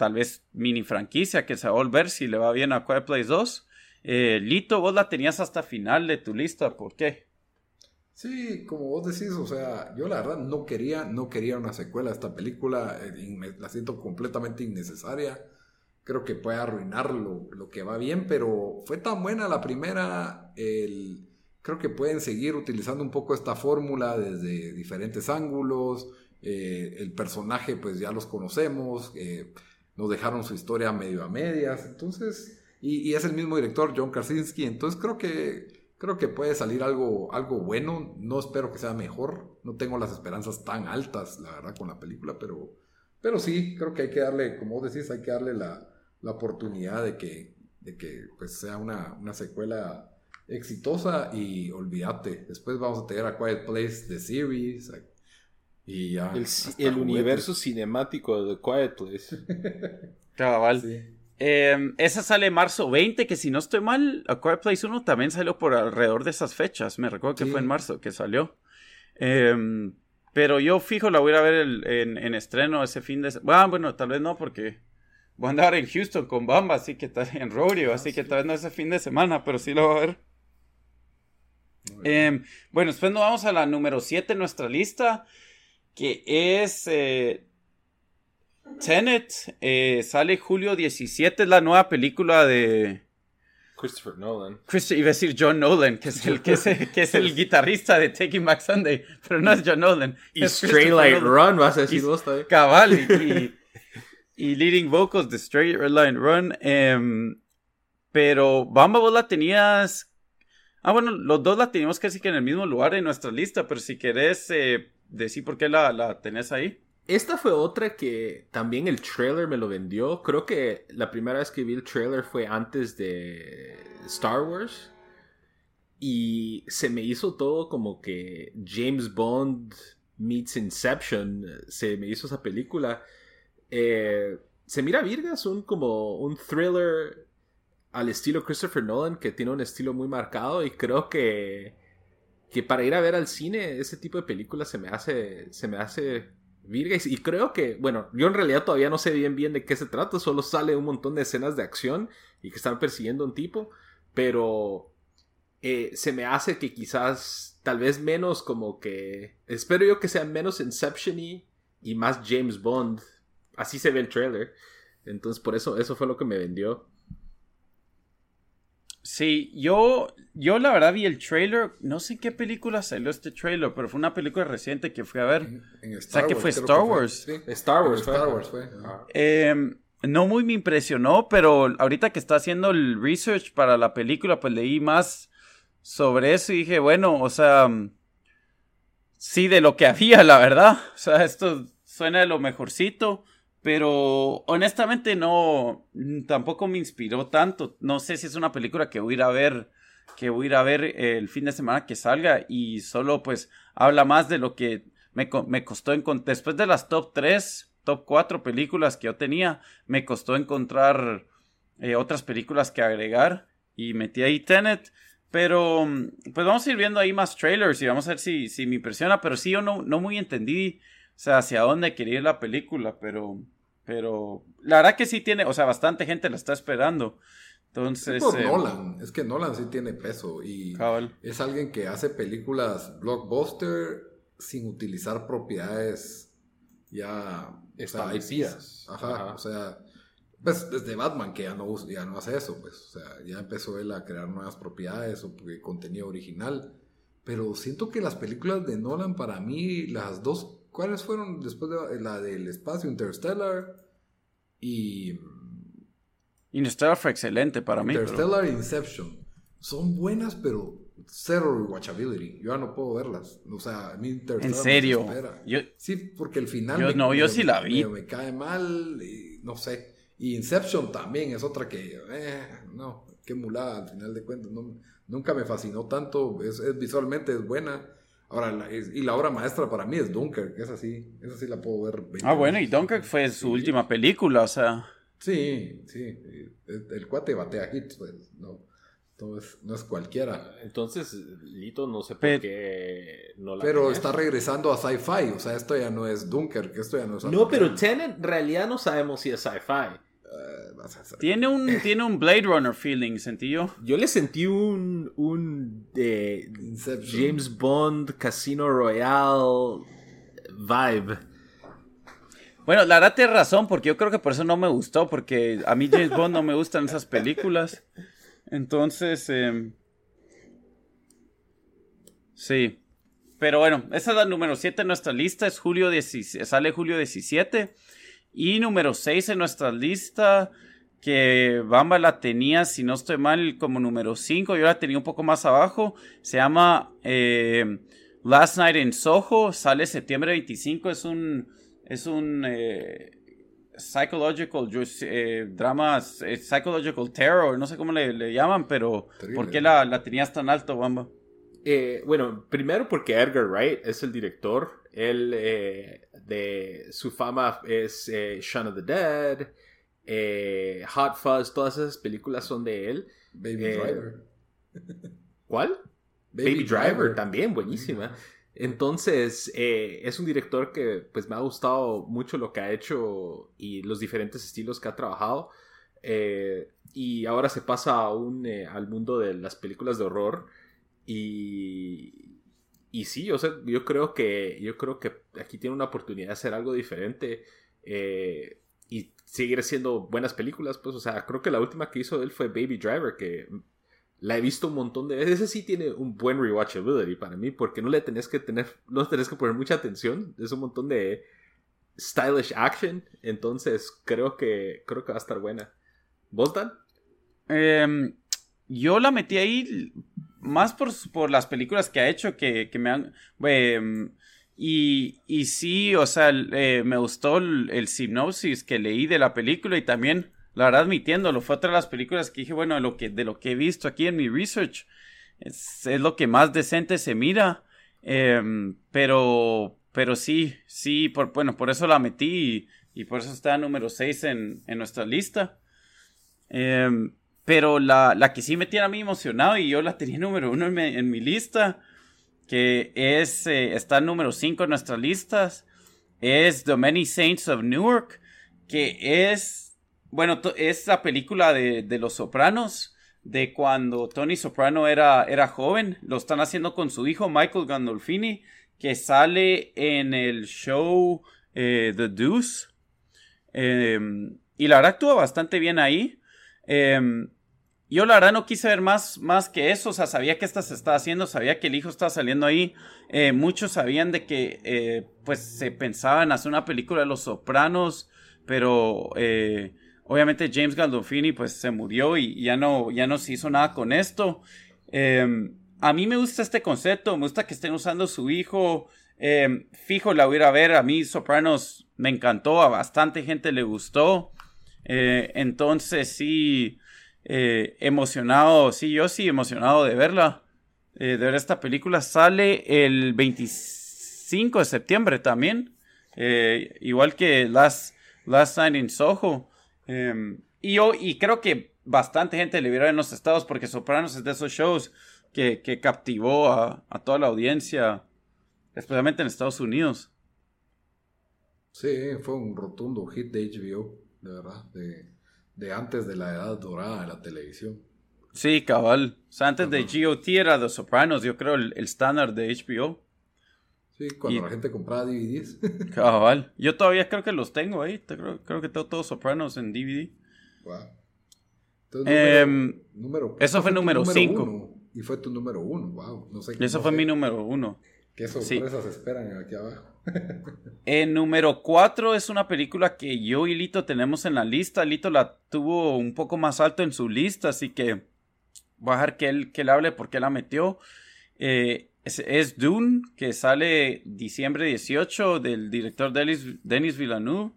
tal vez mini franquicia que se va a volver si le va bien a Quiet Place 2. Eh, Lito, vos la tenías hasta final de tu lista, ¿por qué? Sí, como vos decís, o sea, yo la verdad no quería, no quería una secuela de esta película, eh, la siento completamente innecesaria, creo que puede arruinar lo, lo que va bien, pero fue tan buena la primera, el, creo que pueden seguir utilizando un poco esta fórmula desde diferentes ángulos, eh, el personaje pues ya los conocemos, nos dejaron su historia medio a medias, entonces, y, es el mismo director, John Krasinski, entonces creo que creo que puede salir algo, algo bueno. No espero que sea mejor. No tengo las esperanzas tan altas, la verdad, con la película, pero, pero sí, creo que hay que darle, como vos decís, hay que darle la, la oportunidad de que, de que pues, sea una, una secuela exitosa y olvídate. Después vamos a tener a Quiet Place The Series y ya. El, el universo cinemático de The Quiet Place. Cabal. Sí. Eh, esa sale marzo 20, que si no estoy mal, A Quiet Place 1 también salió por alrededor de esas fechas. Me recuerdo que Sí. fue en marzo que salió. Eh, pero yo fijo la voy a ir a ver el- en, en estreno ese fin de semana. bueno, tal vez no, porque voy a andar en Houston con Bamba, así que tal en Rodeo, así que tal vez no ese fin de semana, pero sí lo voy a ver. Eh, bueno, después nos vamos a la número 7 en nuestra lista, que es eh, Tenet. eh, sale julio 17, es la nueva película de... Christopher Nolan. Chris, iba a decir John Nolan, que es el, que es el, que es el guitarrista de Taking Back Sunday, pero no es John Nolan. Y Straight Light Nolan. Run, vas a decir vos también. Cabal y, y, y leading vocals de Straight Line Run. em, pero Bamba, vos la tenías. Ah, bueno, los dos la teníamos casi que en el mismo lugar en nuestra lista, pero si querés eh, decir por qué la, la tenés ahí. Esta fue otra que también el trailer me lo vendió. Creo que la primera vez que vi el trailer fue antes de Star Wars. Y se me hizo todo como que James Bond meets Inception. Se me hizo esa película. Eh, se mira virgas, un como un thriller al estilo Christopher Nolan que tiene un estilo muy marcado y creo que que para ir a ver al cine ese tipo de películas se me hace se me hace virga. Y, creo que bueno yo en realidad todavía no sé bien bien de qué se trata solo sale un montón de escenas de acción y que están persiguiendo a un tipo pero eh, se me hace que quizás tal vez menos como que espero yo que sea menos Inception y y más James Bond. Así se ve el trailer. Entonces por eso eso fue lo que me vendió Sí, yo, yo la verdad vi el trailer. No sé en qué película salió este trailer, pero fue una película reciente que fui a ver. En, en O sea, que fue Star Wars. Sí. Star Wars fue. Star Wars fue. Ah. Eh, no muy me impresionó, pero ahorita que está haciendo el research para la película, pues leí más sobre eso y dije, bueno, o sea, mm, sí, de lo que había, la verdad. O sea, esto suena de lo mejorcito. Pero honestamente no, tampoco me inspiró tanto. No sé si es una película que voy a ir a ver, que voy a ir a ver el fin de semana que salga y solo pues habla más de lo que me, me costó encontrar. Después de las top 3, top 4 películas que yo tenía, me costó encontrar eh, otras películas que agregar y metí ahí Tenet. Pero pues vamos a ir viendo ahí más trailers y vamos a ver si, si me impresiona. Pero sí, yo no, no muy entendí sea, hacia dónde quería ir la película, pero, pero la verdad que sí tiene, o sea, bastante gente la está esperando. Entonces. Es por eh, Nolan, es que Nolan sí tiene peso y es alguien que hace películas blockbuster sin utilizar propiedades ya establecidas. Ajá, o sea, pues desde Batman que ya no, ya no hace eso, pues, o sea, ya empezó él a crear nuevas propiedades o contenido original. Pero siento que las películas de Nolan para mí, las dos ¿Cuáles fueron después de la del espacio Interstellar? Y. Interstellar fue excelente para mí. Interstellar e Inception. Son buenas, pero cero rewatchability. Yo ya no puedo verlas. O sea, a mí Interstellar. ¿En serio? sí, porque el final. Yo, no, yo sí la vi. Me, cae mal. Y, no sé. Y Inception también es otra que. Eh, no, qué mulada al final de cuentas. nunca me fascinó tanto. Es, visualmente es buena Ahora, y la obra maestra para mí es Dunkirk, es así, esa sí la puedo ver. ah, bueno, y Dunkirk fue su última película, o sea. Sí, sí, el, cuate batea hits, pues, no, no es, no es cualquiera. Entonces, Lito, no sé por qué no la Pero está regresando a sci-fi, o sea, esto ya no es Dunkirk, esto ya no es... No, pero Tenet, en realidad no sabemos si es sci-fi. Tiene un, tiene un Blade Runner feeling, sentí yo. Yo le sentí un, un James Bond, Casino Royale vibe. Bueno, la verdad tienes razón, porque yo creo que por eso no me gustó, porque a mí James Bond no me gustan esas películas. Entonces, em, sí. Pero bueno, esa es la número 7 en nuestra lista, es julio sale julio 17. Y número 6 en nuestra lista, que Bamba la tenía, si no estoy mal, como número 5, yo la tenía un poco más abajo, se llama eh, Last Night in Soho, sale septiembre 25, es un, es un eh, psychological eh, drama, psychological terror, no sé cómo le, llaman, pero ¿por qué la, la tenías tan alto, Bamba? bueno, primero porque Edgar Wright es el director, él de su fama es eh, Shaun of the Dead, eh, Hot Fuzz, todas esas películas son de él. Baby eh, Driver. ¿Cuál? Baby, Driver. también, buenísima. Entonces, es un director que pues me ha gustado mucho lo que ha hecho y los diferentes estilos que ha trabajado. y ahora se pasa aún al mundo de las películas de horror. Y, y sí, o sea, yo creo que yo creo que aquí tiene una oportunidad de hacer algo diferente eh, y seguir haciendo buenas películas, pues, o sea, creo que la última que hizo él fue Baby Driver, que la he visto un montón de veces. Ese sí tiene un buen rewatchability para mí, porque no le tenés que tener, no tenés que poner mucha atención. Es un montón de stylish action, entonces creo que creo que va a estar buena. ¿Vos, Dan? Em, yo la metí ahí más por, por, las películas que ha hecho que, que me han... Em, y, y, sí, o sea, eh, me gustó el, el, sinopsis que leí de la película y también, la verdad, admitiéndolo, fue otra de las películas que dije, bueno, de lo que, de lo que he visto aquí en mi research, es, es lo que más decente se mira. Em, pero, pero sí, sí, por, bueno, por eso la metí y, y por eso está número 6 en, en nuestra lista. Eh, pero la, la, que sí me tiene a mí emocionado y yo la tenía número uno en mi, lista, que es, eh, está número cinco en nuestras listas, es The Many Saints of Newark, que es, bueno, es la película de, de, Los Sopranos, de cuando Tony Soprano era, era joven, lo están haciendo con su hijo Michael Gandolfini, que sale en el show eh, The Deuce. Em, y la verdad actúa bastante bien ahí. Em, yo la verdad no quise ver más, más que eso, o sea, sabía que esta se estaba haciendo, sabía que el hijo estaba saliendo ahí, eh, muchos sabían de que eh, pues se pensaba en hacer una película de Los Sopranos, pero eh, obviamente James Gandolfini pues se murió y ya no, ya no se hizo nada con esto. Em, a mí me gusta este concepto, me gusta que estén usando su hijo Eh, fijo, la voy a ir a ver. A mí Sopranos me encantó, a bastante gente le gustó. Entonces sí, eh, emocionado, sí, yo sí emocionado de verla, de ver esta película. Sale el 25 de septiembre también, igual que Last, Last Night in Soho. y yo, y creo que bastante gente le vio en los estados porque Sopranos es de esos shows que, que captivó a, a toda la audiencia especialmente en Estados Unidos. Sí, fue un rotundo hit de HBO, de verdad, antes de la edad dorada de la televisión. Sí, cabal. O sea, antes de GOT era The Sopranos, yo creo, el estándar de HBO. Sí, cuando la gente compraba DVDs. cabal. Yo todavía creo que los tengo ahí. Creo, creo que tengo todos Sopranos en DVD. Wow. Em, eso fue número 5. Y fue tu número uno, wow. No sé, eso fue mi número uno. ¿Qué sorpresas esperan aquí abajo? El número 4 es una película que yo y Lito tenemos en la lista. Lito la tuvo un poco más alto en su lista, así que voy a dejar que él, que él hable porque la metió. Eh, es, Dune, que sale diciembre 18 del director Denis, Denis Villeneuve.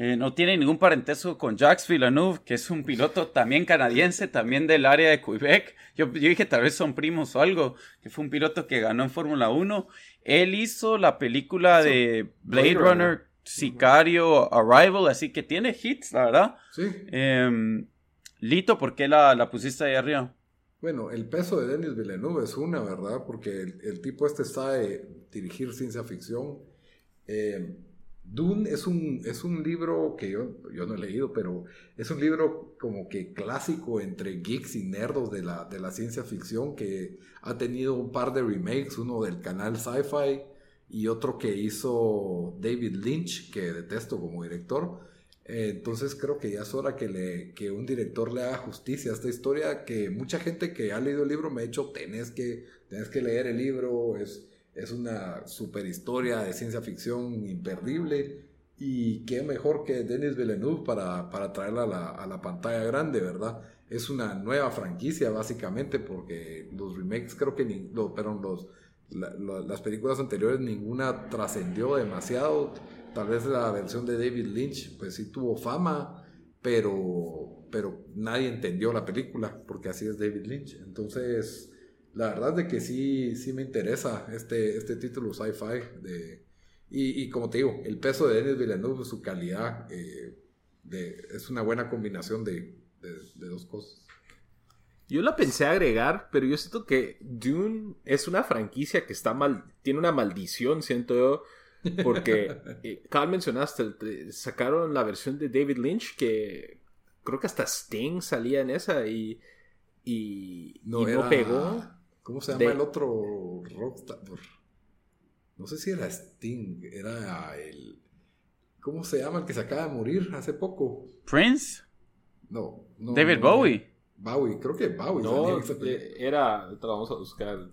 Eh, no tiene ningún parentesco con Jacques Villeneuve, que es un piloto también canadiense, también del área de Quebec. Yo, dije tal vez son primos o algo, que fue un piloto que ganó en Fórmula 1. Él hizo la película de Blade, Runner, Sicario, Arrival, así que tiene hits, la verdad. Sí. Em, Lito, ¿por qué la, pusiste ahí arriba? Bueno, el peso de Denis Villeneuve es una, ¿verdad? Porque el, tipo este sabe dirigir ciencia ficción. Eh, Dune es un, es un libro que yo, yo no he leído, pero es un libro como que clásico entre geeks y nerdos de la, de la ciencia ficción que ha tenido un par de remakes, uno del canal Sci-Fi y otro que hizo David Lynch, que detesto como director. Entonces creo que ya es hora que, le, que un director le haga justicia a esta historia que mucha gente que ha leído el libro me ha dicho, tenés que, tenés que leer el libro, es es una super historia de ciencia ficción imperdible. Y qué mejor que Denis Villeneuve para, para traerla a la, pantalla grande, ¿verdad? Es una nueva franquicia, básicamente, porque los remakes, creo que ni, los, las películas anteriores ninguna trascendió demasiado. Tal vez la versión de David Lynch, pues sí tuvo fama, pero, pero nadie entendió la película, porque así es David Lynch. Entonces, la verdad de que sí, sí me interesa este, este título sci-fi. De, y, como te digo, el peso de Denis Villeneuve, su calidad, eh, de, es una buena combinación de, dos cosas. Yo la pensé agregar, pero yo siento que Dune es una franquicia que está mal, tiene una maldición, siento yo, porque, eh, mencionaste, sacaron la versión de David Lynch que creo que hasta Sting salía en esa y, y no, no pegó. ¿Cómo se llama el otro rockstar? No sé si era Sting, era el... ¿Cómo se llama el que se acaba de morir hace poco? Prince. No, no David Bowie. Bowie, creo que Bowie. No, eh, era, vamos a buscar.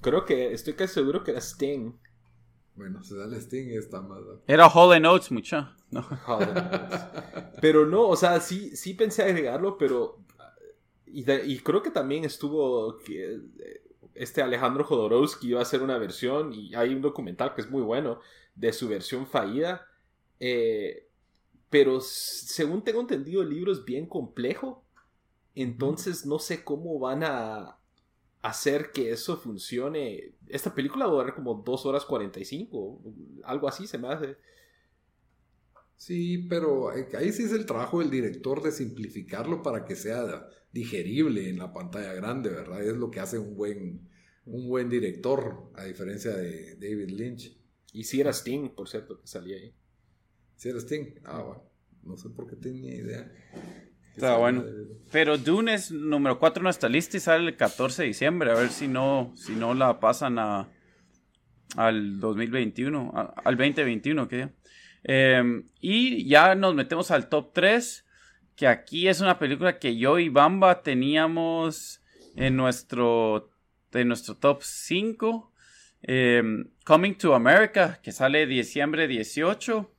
Creo que estoy casi seguro que era Sting. Bueno, se da el Sting y está más. Era Hall Notes, mucha. No. pero no, o sea, sí, sí pensé agregarlo, pero y, creo que también estuvo que, este Alejandro Jodorowsky iba a hacer una versión y hay un documental que es muy bueno de su versión fallida. Eh, pero según tengo entendido el libro es bien complejo. Entonces no sé cómo van a hacer que eso funcione. Esta película va a durar como 2 horas 45. Algo así se me hace. Sí, pero eh, ahí sí es el trabajo del director de simplificarlo para que sea digerible en la pantalla grande, ¿verdad? Es lo que hace un buen, un buen director, a diferencia de David Lynch. Y si era Sting, por cierto, que salía ahí. Si era Sting, ah, bueno, no sé por qué tenía idea. Está bueno. Pero Dune es número 4 en nuestra lista y sale el 14 de diciembre. A ver si no, si no la pasan a, al 2021, al 2021, ¿qué? Em, y ya nos metemos al top 3 que aquí es una película que yo y Bamba teníamos en nuestro, en nuestro top 5. Em, Coming to America, que sale diciembre 18.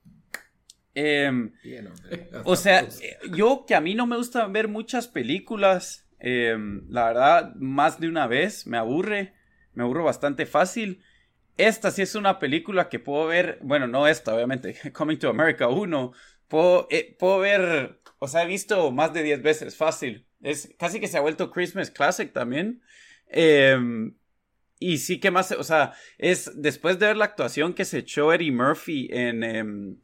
Em, o sea, yo que a mí no me gusta ver muchas películas, em, la verdad, más de una vez me aburre, me aburro bastante fácil. esta sí es una película que puedo ver, bueno, no esta, obviamente, Coming to America 1, puedo, eh, puedo ver, o sea, he visto más de 10 veces, fácil. Es casi que se ha vuelto Christmas Classic también. Em, y sí que más, o sea, es después de ver la actuación que se echó Eddie Murphy en em,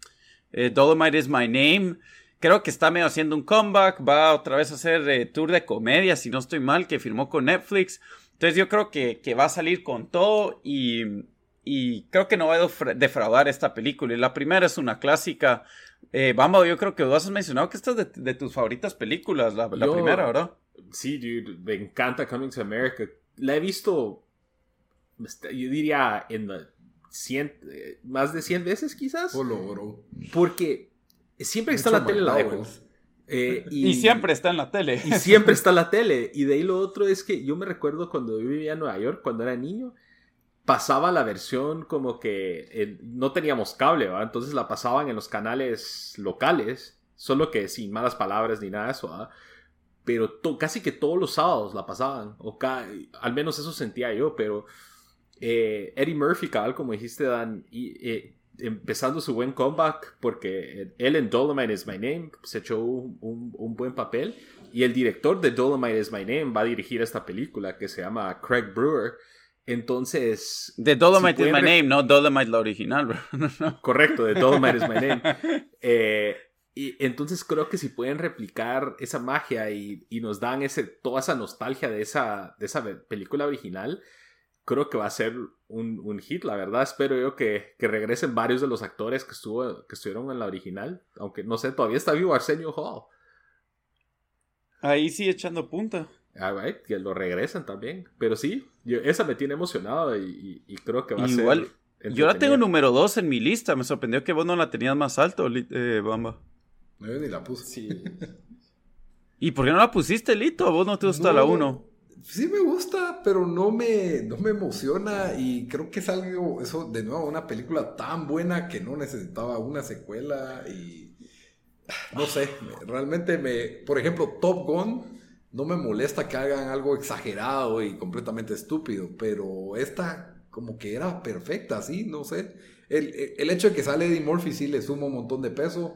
eh, Dolomite is My Name, creo que está medio haciendo un comeback, va otra vez a hacer eh, tour de comedia, si no estoy mal, que firmó con Netflix. Entonces yo creo que, que va a salir con todo y, y creo que no va a defraudar esta película. La primera es una clásica. Eh, Bamba, yo creo que vos has mencionado que esta es de, tus favoritas películas, la, primera, ¿verdad? Sí, dude, me encanta Coming to America. La he visto, este, yo diría, en eh, más de 100 veces quizás. Oh, Porque siempre está en la tele la eh, y, siempre está en la tele. Y siempre está en la tele. Y de ahí lo otro es que yo me recuerdo cuando vivía en Nueva York, cuando era niño, pasaba la versión como que no teníamos cable. Entonces la pasaban en los canales locales, solo que sin malas palabras ni nada de eso. Pero casi que todos los sábados la pasaban, o al menos eso sentía yo, pero eh, Eddie Murphy, como dijiste, Dan, eh, empezando su buen comeback, porque él en Dolomite is My Name se echó un, un, buen papel, y el director de Dolomite is My Name va a dirigir esta película que se llama Craig Brewer, entonces. De Dolomite is my name, no Dolomite la original, Correcto, de Dolomite is my name. Eh, y entonces creo que si pueden replicar esa magia y, nos dan ese, toda esa nostalgia de esa, de esa película original, creo que va a ser un, hit, la verdad. Espero yo que, que, regresen varios de los actores que, estuvo, que estuvieron en la original. Aunque no sé, todavía está vivo Arsenio Hall. Ahí sí echando punta. Ah, que lo regresen también. Pero sí, esa me tiene emocionado y, creo que va a ser. Igual, yo la tengo número 2 en mi lista. Me sorprendió que vos no la tenías más alto, eh, Bamba. No, yo ni la puse. Sí. ¿Y por qué no la pusiste, Lito? ¿A vos no te gusta la 1? Sí me gusta, pero no me, no me emociona y creo que es algo, eso de nuevo, una película tan buena que no necesitaba una secuela y no sé, realmente me, por ejemplo, Top Gun no me molesta que hagan algo exagerado y completamente estúpido, pero esta como que era perfecta, sí, no sé. El, hecho de que sale Eddie Murphy sí le suma un montón de peso,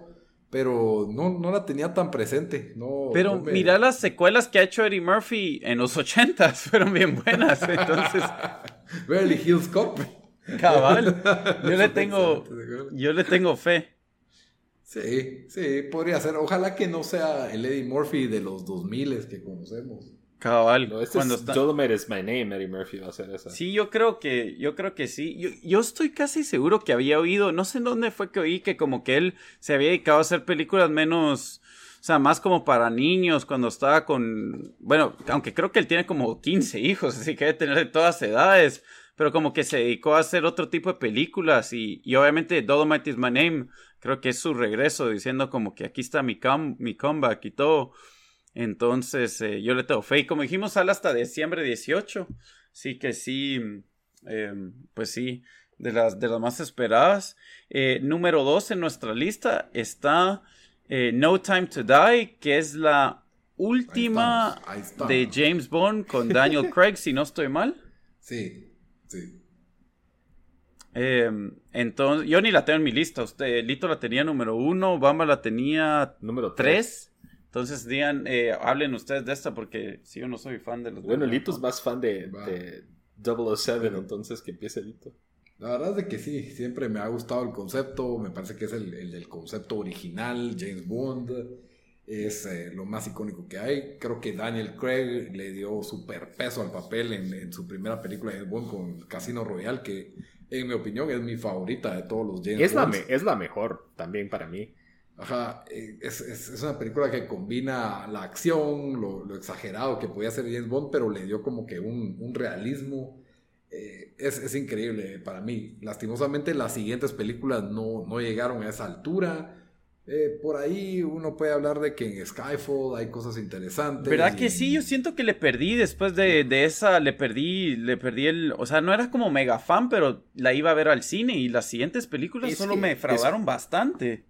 pero no, no la tenía tan presente. No, pero mira las secuelas que ha hecho Eddie Murphy en los ochentas, fueron bien buenas, entonces... Beverly Hills Cop. Cabal, yo le tengo, yo le tengo fe. Sí, sí, podría ser. Ojalá que no sea el Eddie Murphy de los 2000 que conocemos. Cabal. este cuando es está... is my name, Eddie Murphy va a ser esa. Sí, yo creo que, yo creo que sí. Yo, yo, estoy casi seguro que había oído, no sé en dónde fue que oí que como que él se había dedicado a hacer películas menos, o sea, más como para niños cuando estaba con, bueno, aunque creo que él tiene como 15 hijos, así que debe tener de todas edades, pero como que se dedicó a hacer otro tipo de películas y, y obviamente Dolomite is my name creo que es su regreso diciendo como que aquí está mi, mi comeback y todo. Entonces eh, yo le tengo fe. Y como dijimos, sale hasta diciembre 18. Sí que sí, em, pues sí, de las, de las más esperadas. Eh, número 2 en nuestra lista está eh, No Time to Die, que es la última de James Bond con Daniel Craig, si no estoy mal. Sí, sí. Em, entonces, yo ni la tengo en mi lista. Usted, Lito la tenía número uno, Bamba la tenía número tres. Entonces, digan, eh, hablen ustedes de esta porque si yo no soy fan de los. Bueno, Lito es más fan de, 007, entonces que empiece Lito. La verdad es de que sí, siempre me ha gustado el concepto, me parece que es el, el, concepto original, James Bond, es eh, lo más icónico que hay. Creo que Daniel Craig le dio super peso al papel en, en su primera película de Bond con Casino Royale, que en mi opinión, es mi favorita de todos los James es La es la mejor también para mí. Ajá, eh, es, es, una película que combina la acción, lo, exagerado que podía ser James Bond, pero le dio como que un, un realismo. Eh, es, es, increíble para mí. Lastimosamente las siguientes películas no, no llegaron a esa altura. Eh, por ahí uno puede hablar de que en Skyfall hay cosas interesantes. ¿Verdad que sí? Yo siento que le perdí después de, de, esa, le perdí, le perdí el, o sea, no era como mega fan, pero la iba a ver al cine y las siguientes películas solo me fraudaron bastante.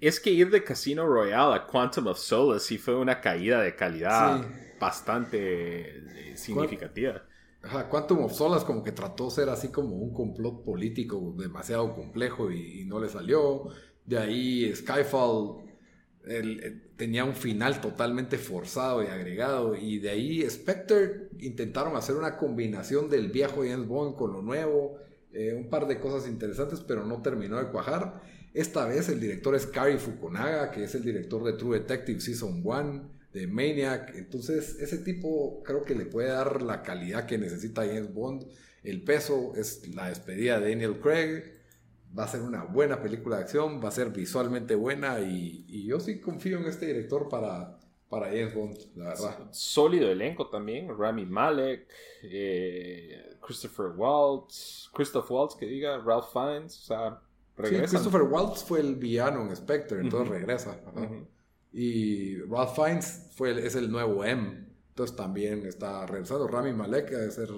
Es que ir de Casino Royale a Quantum of Solace sí fue una caída de calidad bastante eh, significativa. Ajá, Quantum of Solace como que trató de ser así como un complot político demasiado complejo y, y no le salió. De ahí Skyfall el- tenía un final totalmente forzado y agregado. Y de ahí Spectre intentaron hacer una combinación del viejo James Bond con lo nuevo. eh, un par de cosas interesantes, pero no terminó de cuajar. Esta vez el director es Kari Fukunaga, que es el director de True Detective Season 1, de Maniac. Entonces, ese tipo creo que le puede dar la calidad que necesita James Bond. El peso es la despedida de Daniel Craig. Va a ser una buena película de acción, va a ser visualmente buena y, y yo sí confío en este director para, para James Bond, la verdad. Sólido elenco también. Rami Malek, eh, Christopher Waltz, Christoph Waltz, que diga, Ralph Fiennes, o sea, Sí, regresan. Christopher Waltz fue el villano en Spectre, entonces regresa. Y Ralph Fiennes fue el- es el nuevo M, entonces también está regresando. Rami Malek debe ser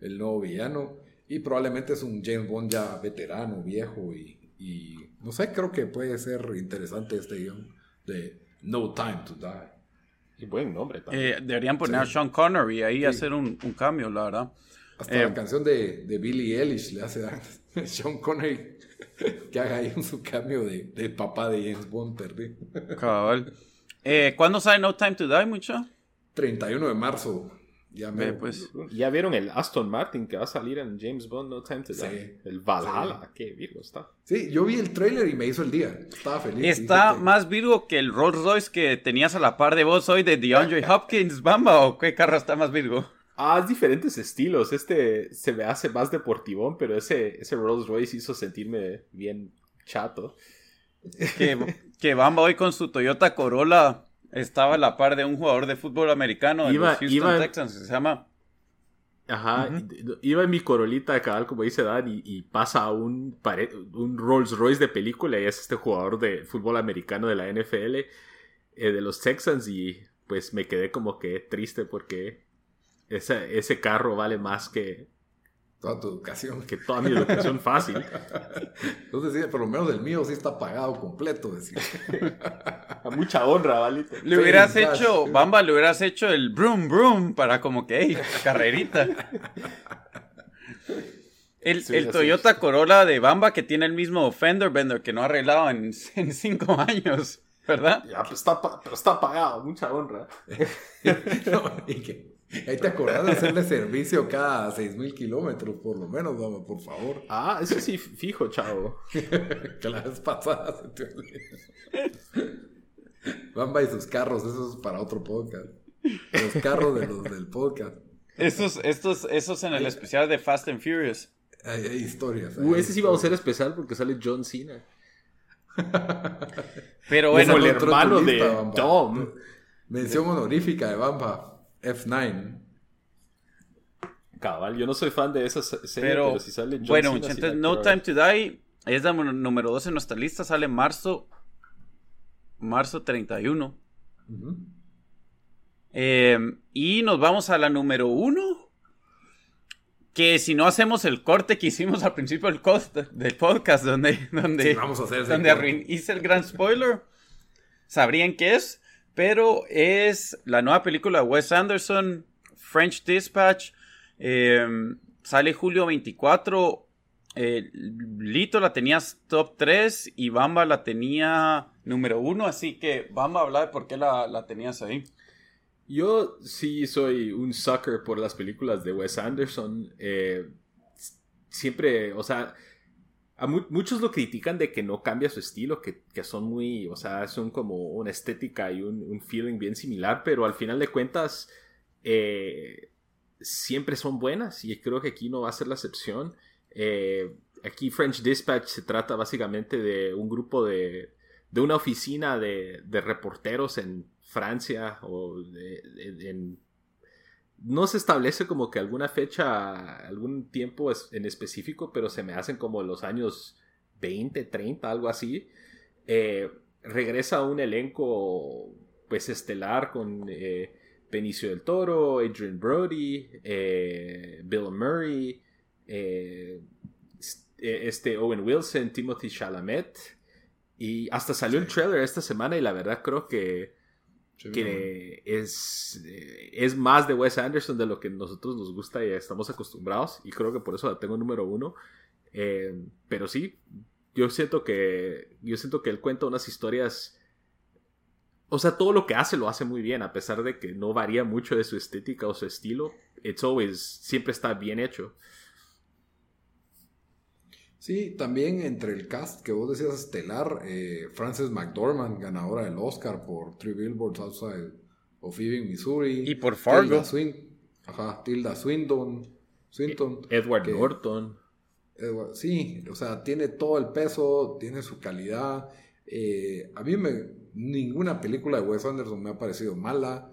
el nuevo villano y probablemente es un James Bond ya veterano, viejo y, y no sé, creo que puede ser interesante este guion de No Time to Die. Y buen nombre también. Eh, deberían poner a Sean Connery ahí y hacer un, un cambio, la verdad. Hasta Eh, la canción de, de Billie Eilish le hace a Sean Connery que haga ahí un su cambio de, del papá de James Bond perdido. Cabal. Eh, ¿Cuándo sale No Time to Die, mucho? 31 de marzo. Ya me Ve, pues. Ya vieron el Aston Martin que va a salir en James Bond No Time to Sí. Die. El Valhalla, qué virgo está. Sí, yo vi el trailer y me hizo el día. Estaba feliz. ¿Está más virgo que el Rolls Royce que tenías a la par de vos hoy de DeAndre Hopkins, Bamba? ¿O qué carro está más virgo? Ah, es diferentes estilos. Este se me hace más deportivón, pero ese, ese Rolls Royce hizo sentirme bien chato. Que, que Bamba hoy con su Toyota Corolla estaba a la par de un jugador de fútbol americano de Iba- los Houston iba- Texans. Se llama Ajá, iba en mi corolita de cabal, como dice Dan, y, y pasa un, pare- un Rolls Royce de película y es este jugador de fútbol americano de la NFL, eh, de los Texans, y pues me quedé como que triste porque ese, ese carro vale más que, Toda tu educación. que toda mi educación fácil. Entonces, sí, por lo menos el mío sí está pagado completo. Decía. A mucha honra, ¿vale? Le hubieras Feliz hecho. Bamba, le hubieras hecho el broom broom para como que, hey, carrerita. El, Sí, el así Toyota Corolla de Bamba que tiene el mismo fender bender que no ha arreglado en, en cinco años, ¿verdad? Ya, pero está, pa- pero está pagado, mucha honra. No, y que- ahí te acordás de hacerle servicio cada 6000 kilómetros, por lo menos, vamos, por favor. Ah, eso sí, fijo, chavo. Que la vez pasada se te olvidó. Bamba y sus carros, eso es para otro podcast. Los carros de los del podcast. Estos, estos, esos en el especial de Fast and Furious. Hay, hay historias. hay Uh, ese sí va a ser especial porque sale John Cena. Pero Como bueno, el hermano de Bamba. Dom. Mención honorífica de Bamba. F9. Cabal, yo no soy fan de esa se- serie, pero, pero, si sale John bueno, Cena, entonces No Time to Die es la número 2 en nuestra lista, sale en marzo, marzo 31. Ujú. Eh, y nos vamos a la número 1. Que si no hacemos el corte que hicimos al principio del, cost- del podcast, donde, donde, Sí, vamos a hacer donde hice el gran spoiler, sabrían qué es, pero es la nueva película de Wes Anderson, French Dispatch. eh, sale julio 24. eh, Lito la tenías top 3 y Bamba la tenía número 1, así que Bamba habla de por qué la, la tenías ahí. Yo sí soy un sucker por las películas de Wes Anderson. eh, siempre, o sea, a mu- muchos lo critican de que no cambia su estilo, que, que son muy, o sea, son como una estética y un, un feeling bien similar, pero al final de cuentas eh, siempre son buenas y creo que aquí no va a ser la excepción. Eh, aquí French Dispatch se trata básicamente de un grupo de, de una oficina de, reporteros en Francia o en... No se establece como que alguna fecha, algún tiempo en específico, pero se me hacen como los años 20, 30, algo así. Eh, regresa un elenco pues estelar con eh, Benicio del Toro, Adrian Brody, eh, Bill Murray, eh, este Owen Wilson, Timothy Chalamet. Y hasta salió el trailer esta semana y la verdad creo que que es, eh, es más de Wes Anderson de lo que nosotros nos gusta y estamos acostumbrados. Y creo que por eso la tengo número uno. Eh, pero sí, yo siento que yo siento que él cuenta unas historias o sea todo lo que hace lo hace muy bien a pesar de que no varía mucho de su estética o su estilo it's always siempre está bien hecho sí también entre el cast que vos decías estelar eh, Frances McDormand ganadora del Oscar por Three Billboards Outside of Ebbing Missouri y por Fargo Tilda, Swin Ajá, Tilda Swinton Swinton Edward Norton sí, o sea, tiene todo el peso, tiene su calidad. Eh, a mí me, ninguna película de Wes Anderson me ha parecido mala.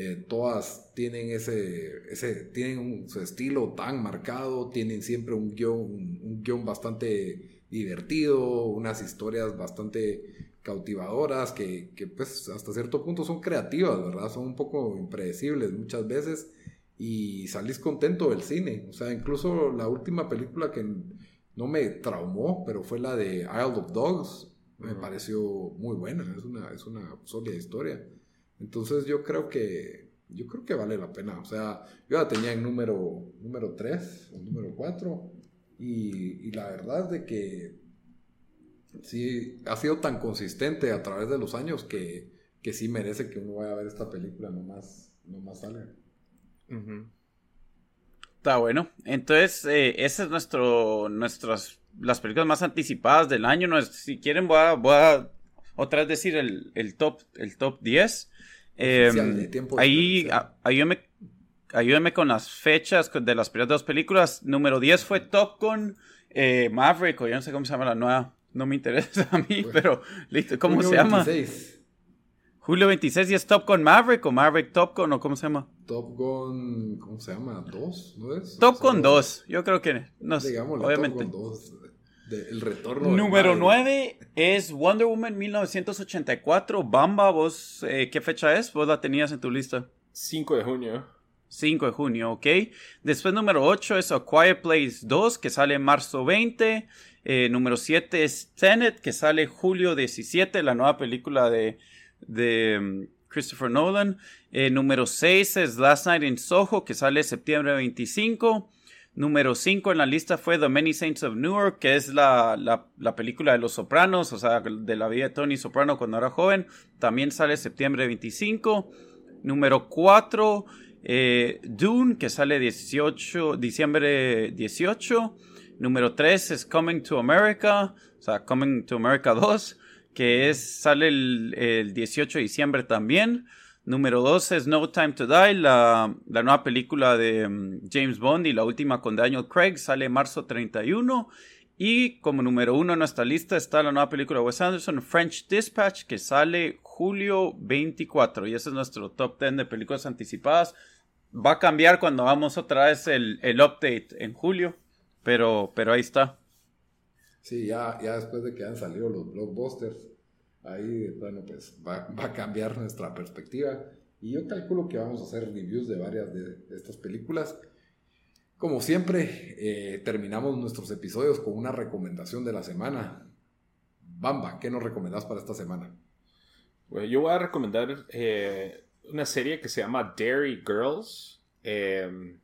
Eh, todas tienen ese, ese tienen su estilo tan marcado, tienen siempre un guion, un, guion bastante divertido, unas historias bastante cautivadoras que, que, pues hasta cierto punto son creativas, ¿verdad? Son un poco impredecibles muchas veces y salís contento del cine. O sea, incluso la última película que no me traumó, pero fue la de Isle of Dogs, me pareció muy buena, es una, es una sólida historia. Entonces yo creo que yo creo que vale la pena. O sea, yo la tenía en número, número 3 o número 4 y, la verdad es de que sí ha sido tan consistente a través de los años que, que sí merece que uno vaya a ver esta película nomás, nomás sale. Está bueno. Entonces, eh, ese es nuestro, nuestras, las películas más anticipadas del año. No si quieren, voy a, voy a otra vez decir el, el top, el top 10. Em, ahí, ayúdame, ayúdame con las fechas de las primeras dos películas. Número 10 fue Top Gun eh, Maverick, o yo no sé cómo se llama la nueva. No me interesa a mí, pero listo. ¿Cómo se llama? Julio 26 y es Top Gun Maverick o Maverick Top Gun o cómo se llama? Top Gun, ¿cómo se llama? ¿Dos? ¿No es? Top Gun 2, yo creo que no sé, obviamente. Top Gun 2, el retorno. Número 9 es Wonder Woman 1984. Bamba, vos, eh, ¿qué fecha es? Vos la tenías en tu lista. 5 de junio. 5 de junio, ok. Después número 8 es A Quiet Place 2, que sale en marzo 20. Eh, número 7 es Tenet, que sale julio 17, la nueva película de de mm, Christopher Nolan. Eh, número 6 es Last Night in Soho, que sale septiembre 25. Número 5 en la lista fue The Many Saints of Newark, que es la, la, película de los sopranos, o sea, de la vida de Tony Soprano cuando era joven. También sale septiembre 25. Número 4, eh, Dune, que sale 18, diciembre 18. Número 3 es Coming to America, o sea, Coming to America 2 que es, sale el, 18 de diciembre también. Número 2 es No Time to Die, la, nueva película de mm, James Bond y la última con Daniel Craig, sale marzo 31. Y como número 1 en nuestra lista está la nueva película de Wes Anderson, French Dispatch, que sale julio 24. Y ese es nuestro top 10 de películas anticipadas. Va a cambiar cuando hagamos otra vez el, el update en julio, pero, pero ahí está. Sí, ya, ya después de que han salido los blockbusters, ahí, bueno, pues va, a cambiar nuestra perspectiva. Y yo calculo que vamos a hacer reviews de varias de, estas películas. Como siempre, eh, terminamos nuestros episodios con una recomendación de la semana. Bamba, ¿qué nos recomendás para esta semana? Bueno, yo voy a recomendar eh, una serie que se llama Dairy Girls. Eh,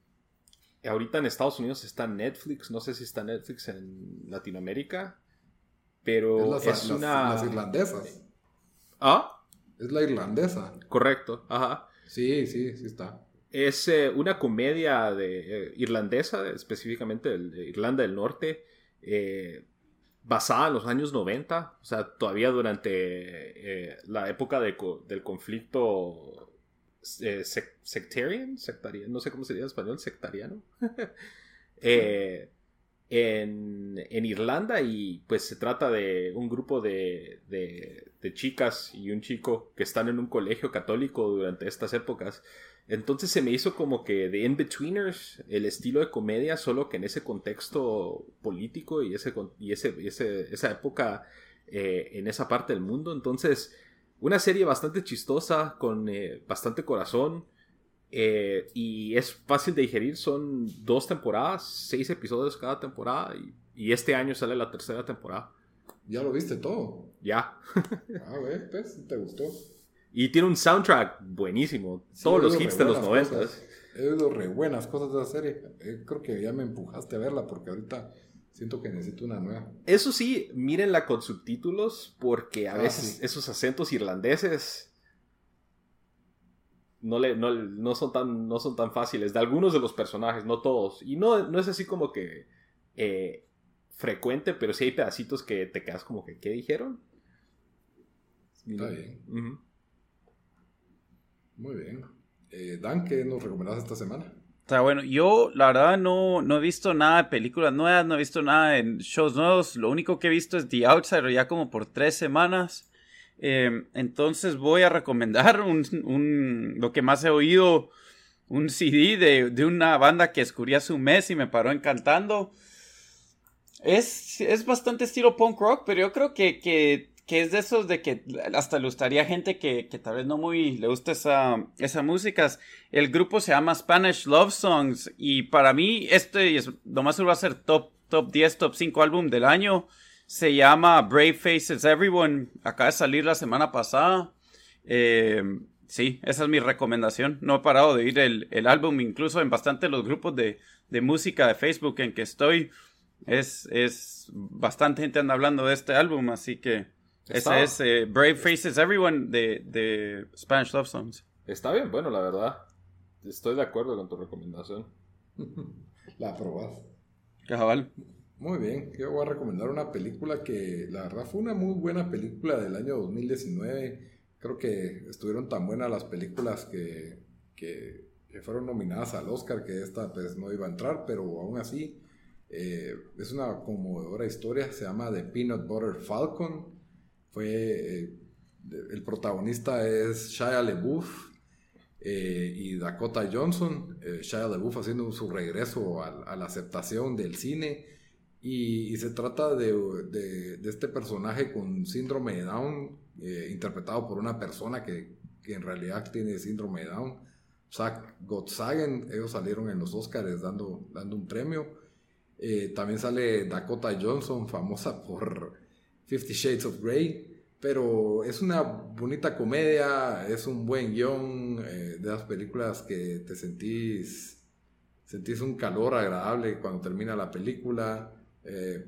ahorita en Estados Unidos está Netflix, no sé si está Netflix en Latinoamérica, pero es, una... Las irlandesas. ¿Ah? Es la irlandesa. Correcto, ajá. Sí, sí, sí está. Es eh, una comedia de, eh, irlandesa, específicamente de Irlanda del Norte, eh, basada en los años 90, o sea, todavía durante la época del conflicto sectarian, sectarian, no sé cómo se dice en español, sectariano, eh, en, Irlanda y pues se trata de un grupo de, de, chicas y un chico que están en un colegio católico durante estas épocas. Entonces se me hizo como que de In-Betweeners, el estilo de comedia, solo que en ese contexto político y, ese, y ese, esa época eh, en esa parte del mundo. Entonces una serie bastante chistosa, con eh, bastante corazón. Eh, y es fácil de digerir. Son dos temporadas, seis episodios cada temporada. Y, este año sale la tercera temporada. ¿Ya lo viste todo? Ya. ah, ver, pues, ¿te gustó? Y tiene un soundtrack buenísimo. Todos los hits de los noventas. He oído re buenas cosas de la serie. Eh, creo que ya me empujaste a verla porque ahorita siento que necesito una nueva. Eso sí, mírenla con subtítulos porque a ah, veces esos acentos irlandeses no, le, no, son tan, no son tan fáciles. De algunos de los personajes, no todos. Y no, no es así como que eh, frecuente, pero sí hay pedacitos que te quedas como que, ¿qué dijeron? Está bien. Muy bien. Eh, Dan, ¿qué nos recomendás esta semana? Está bueno, yo la verdad no, no he visto nada de películas nuevas, no he visto nada de shows nuevos. Lo único que he visto es The Outsider ya como por tres semanas. Eh, entonces voy a recomendar un, lo que más he oído, un CD de, de, una banda que descubrí hace un mes y me paró encantando. Es, es bastante estilo punk rock, pero yo creo que, que que es de esos de que hasta le gustaría gente que, que tal vez no muy le gusta esa, esa música. El grupo se llama Spanish Love Songs y para mí este es, nomás va a ser top, top 10, top 5 álbum del año. Se llama Brave Faces Everyone. Acaba de salir la semana pasada. Eh, sí, esa es mi recomendación. No he parado de oír el, el álbum, incluso en bastante los grupos de, de música de Facebook en que estoy. Es, es bastante gente anda hablando de este álbum, así que ese es eh, Brave Faces Everyone de, Spanish Love Songs. Está bien, bueno, la verdad. Estoy de acuerdo con tu recomendación. la aprobas. Cabal. Muy bien, yo voy a recomendar una película que la verdad fue una muy buena película del año 2019. Creo que estuvieron tan buenas las películas que, que, fueron nominadas al Oscar que esta pues no iba a entrar, pero aún así eh, es una conmovedora historia. Se llama The Peanut Butter Falcon fue, eh, el protagonista es Shia LeBouf eh, y Dakota Johnson. Shia LeBouf haciendo su regreso a, la aceptación del cine. Y, se trata de, de, este personaje con síndrome de Down, interpretado por una persona que, que, en realidad tiene síndrome de Down. Zach Gottsagen, ellos salieron en los Oscars dando, dando un premio. también sale Dakota Johnson, famosa por Fifty Shades of Grey. Pero es una bonita comedia, es un buen guion eh, de las películas que te sentís, sentís un calor agradable cuando termina la película. Eh,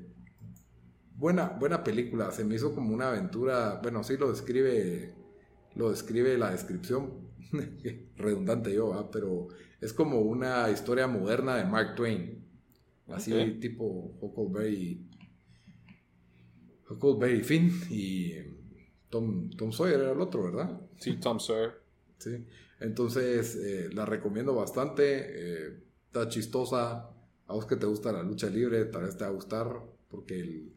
buena, buena película, se me hizo como una aventura, bueno, sí lo describe, lo describe la descripción, redundante yo, pero es como una historia moderna de Mark Twain, así tipo Huckleberry Huckleberry Finn y Tom, Tom Sawyer era el otro, ¿verdad? Sí, Tom Sawyer. Sí, entonces eh, la recomiendo bastante, eh, está chistosa, a vos que te gusta la lucha libre, tal vez te va a gustar, porque el,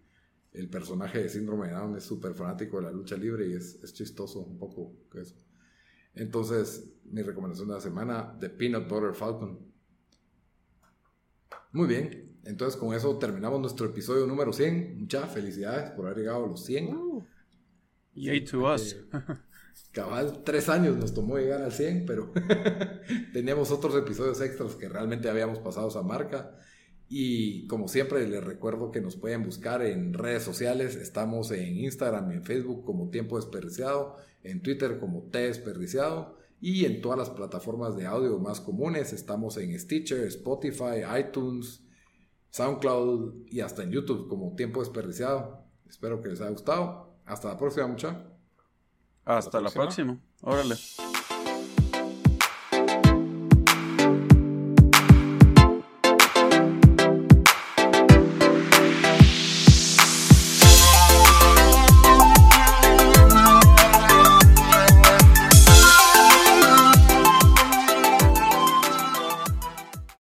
el personaje de Síndrome de Down es súper fanático de la lucha libre y es, es chistoso un poco eso. Entonces, mi recomendación de la semana, The Peanut Butter Falcon. Muy bien, entonces con eso terminamos nuestro episodio número 100. Muchas felicidades por haber llegado a los 100. Uh, yay to us. Cabal, tres años nos tomó llegar al 100, pero teníamos otros episodios extras que realmente habíamos pasado esa marca. Y como siempre les recuerdo que nos pueden buscar en redes sociales. Estamos en Instagram y en Facebook como Tiempo Desperdiciado, en Twitter como T Desperdiciado y en todas las plataformas de audio más comunes. Estamos en Stitcher, Spotify, iTunes, SoundCloud y hasta en YouTube como Tiempo Desperdiciado. Espero que les haya gustado. Hasta la próxima, mucha. Hasta la próxima. Órale.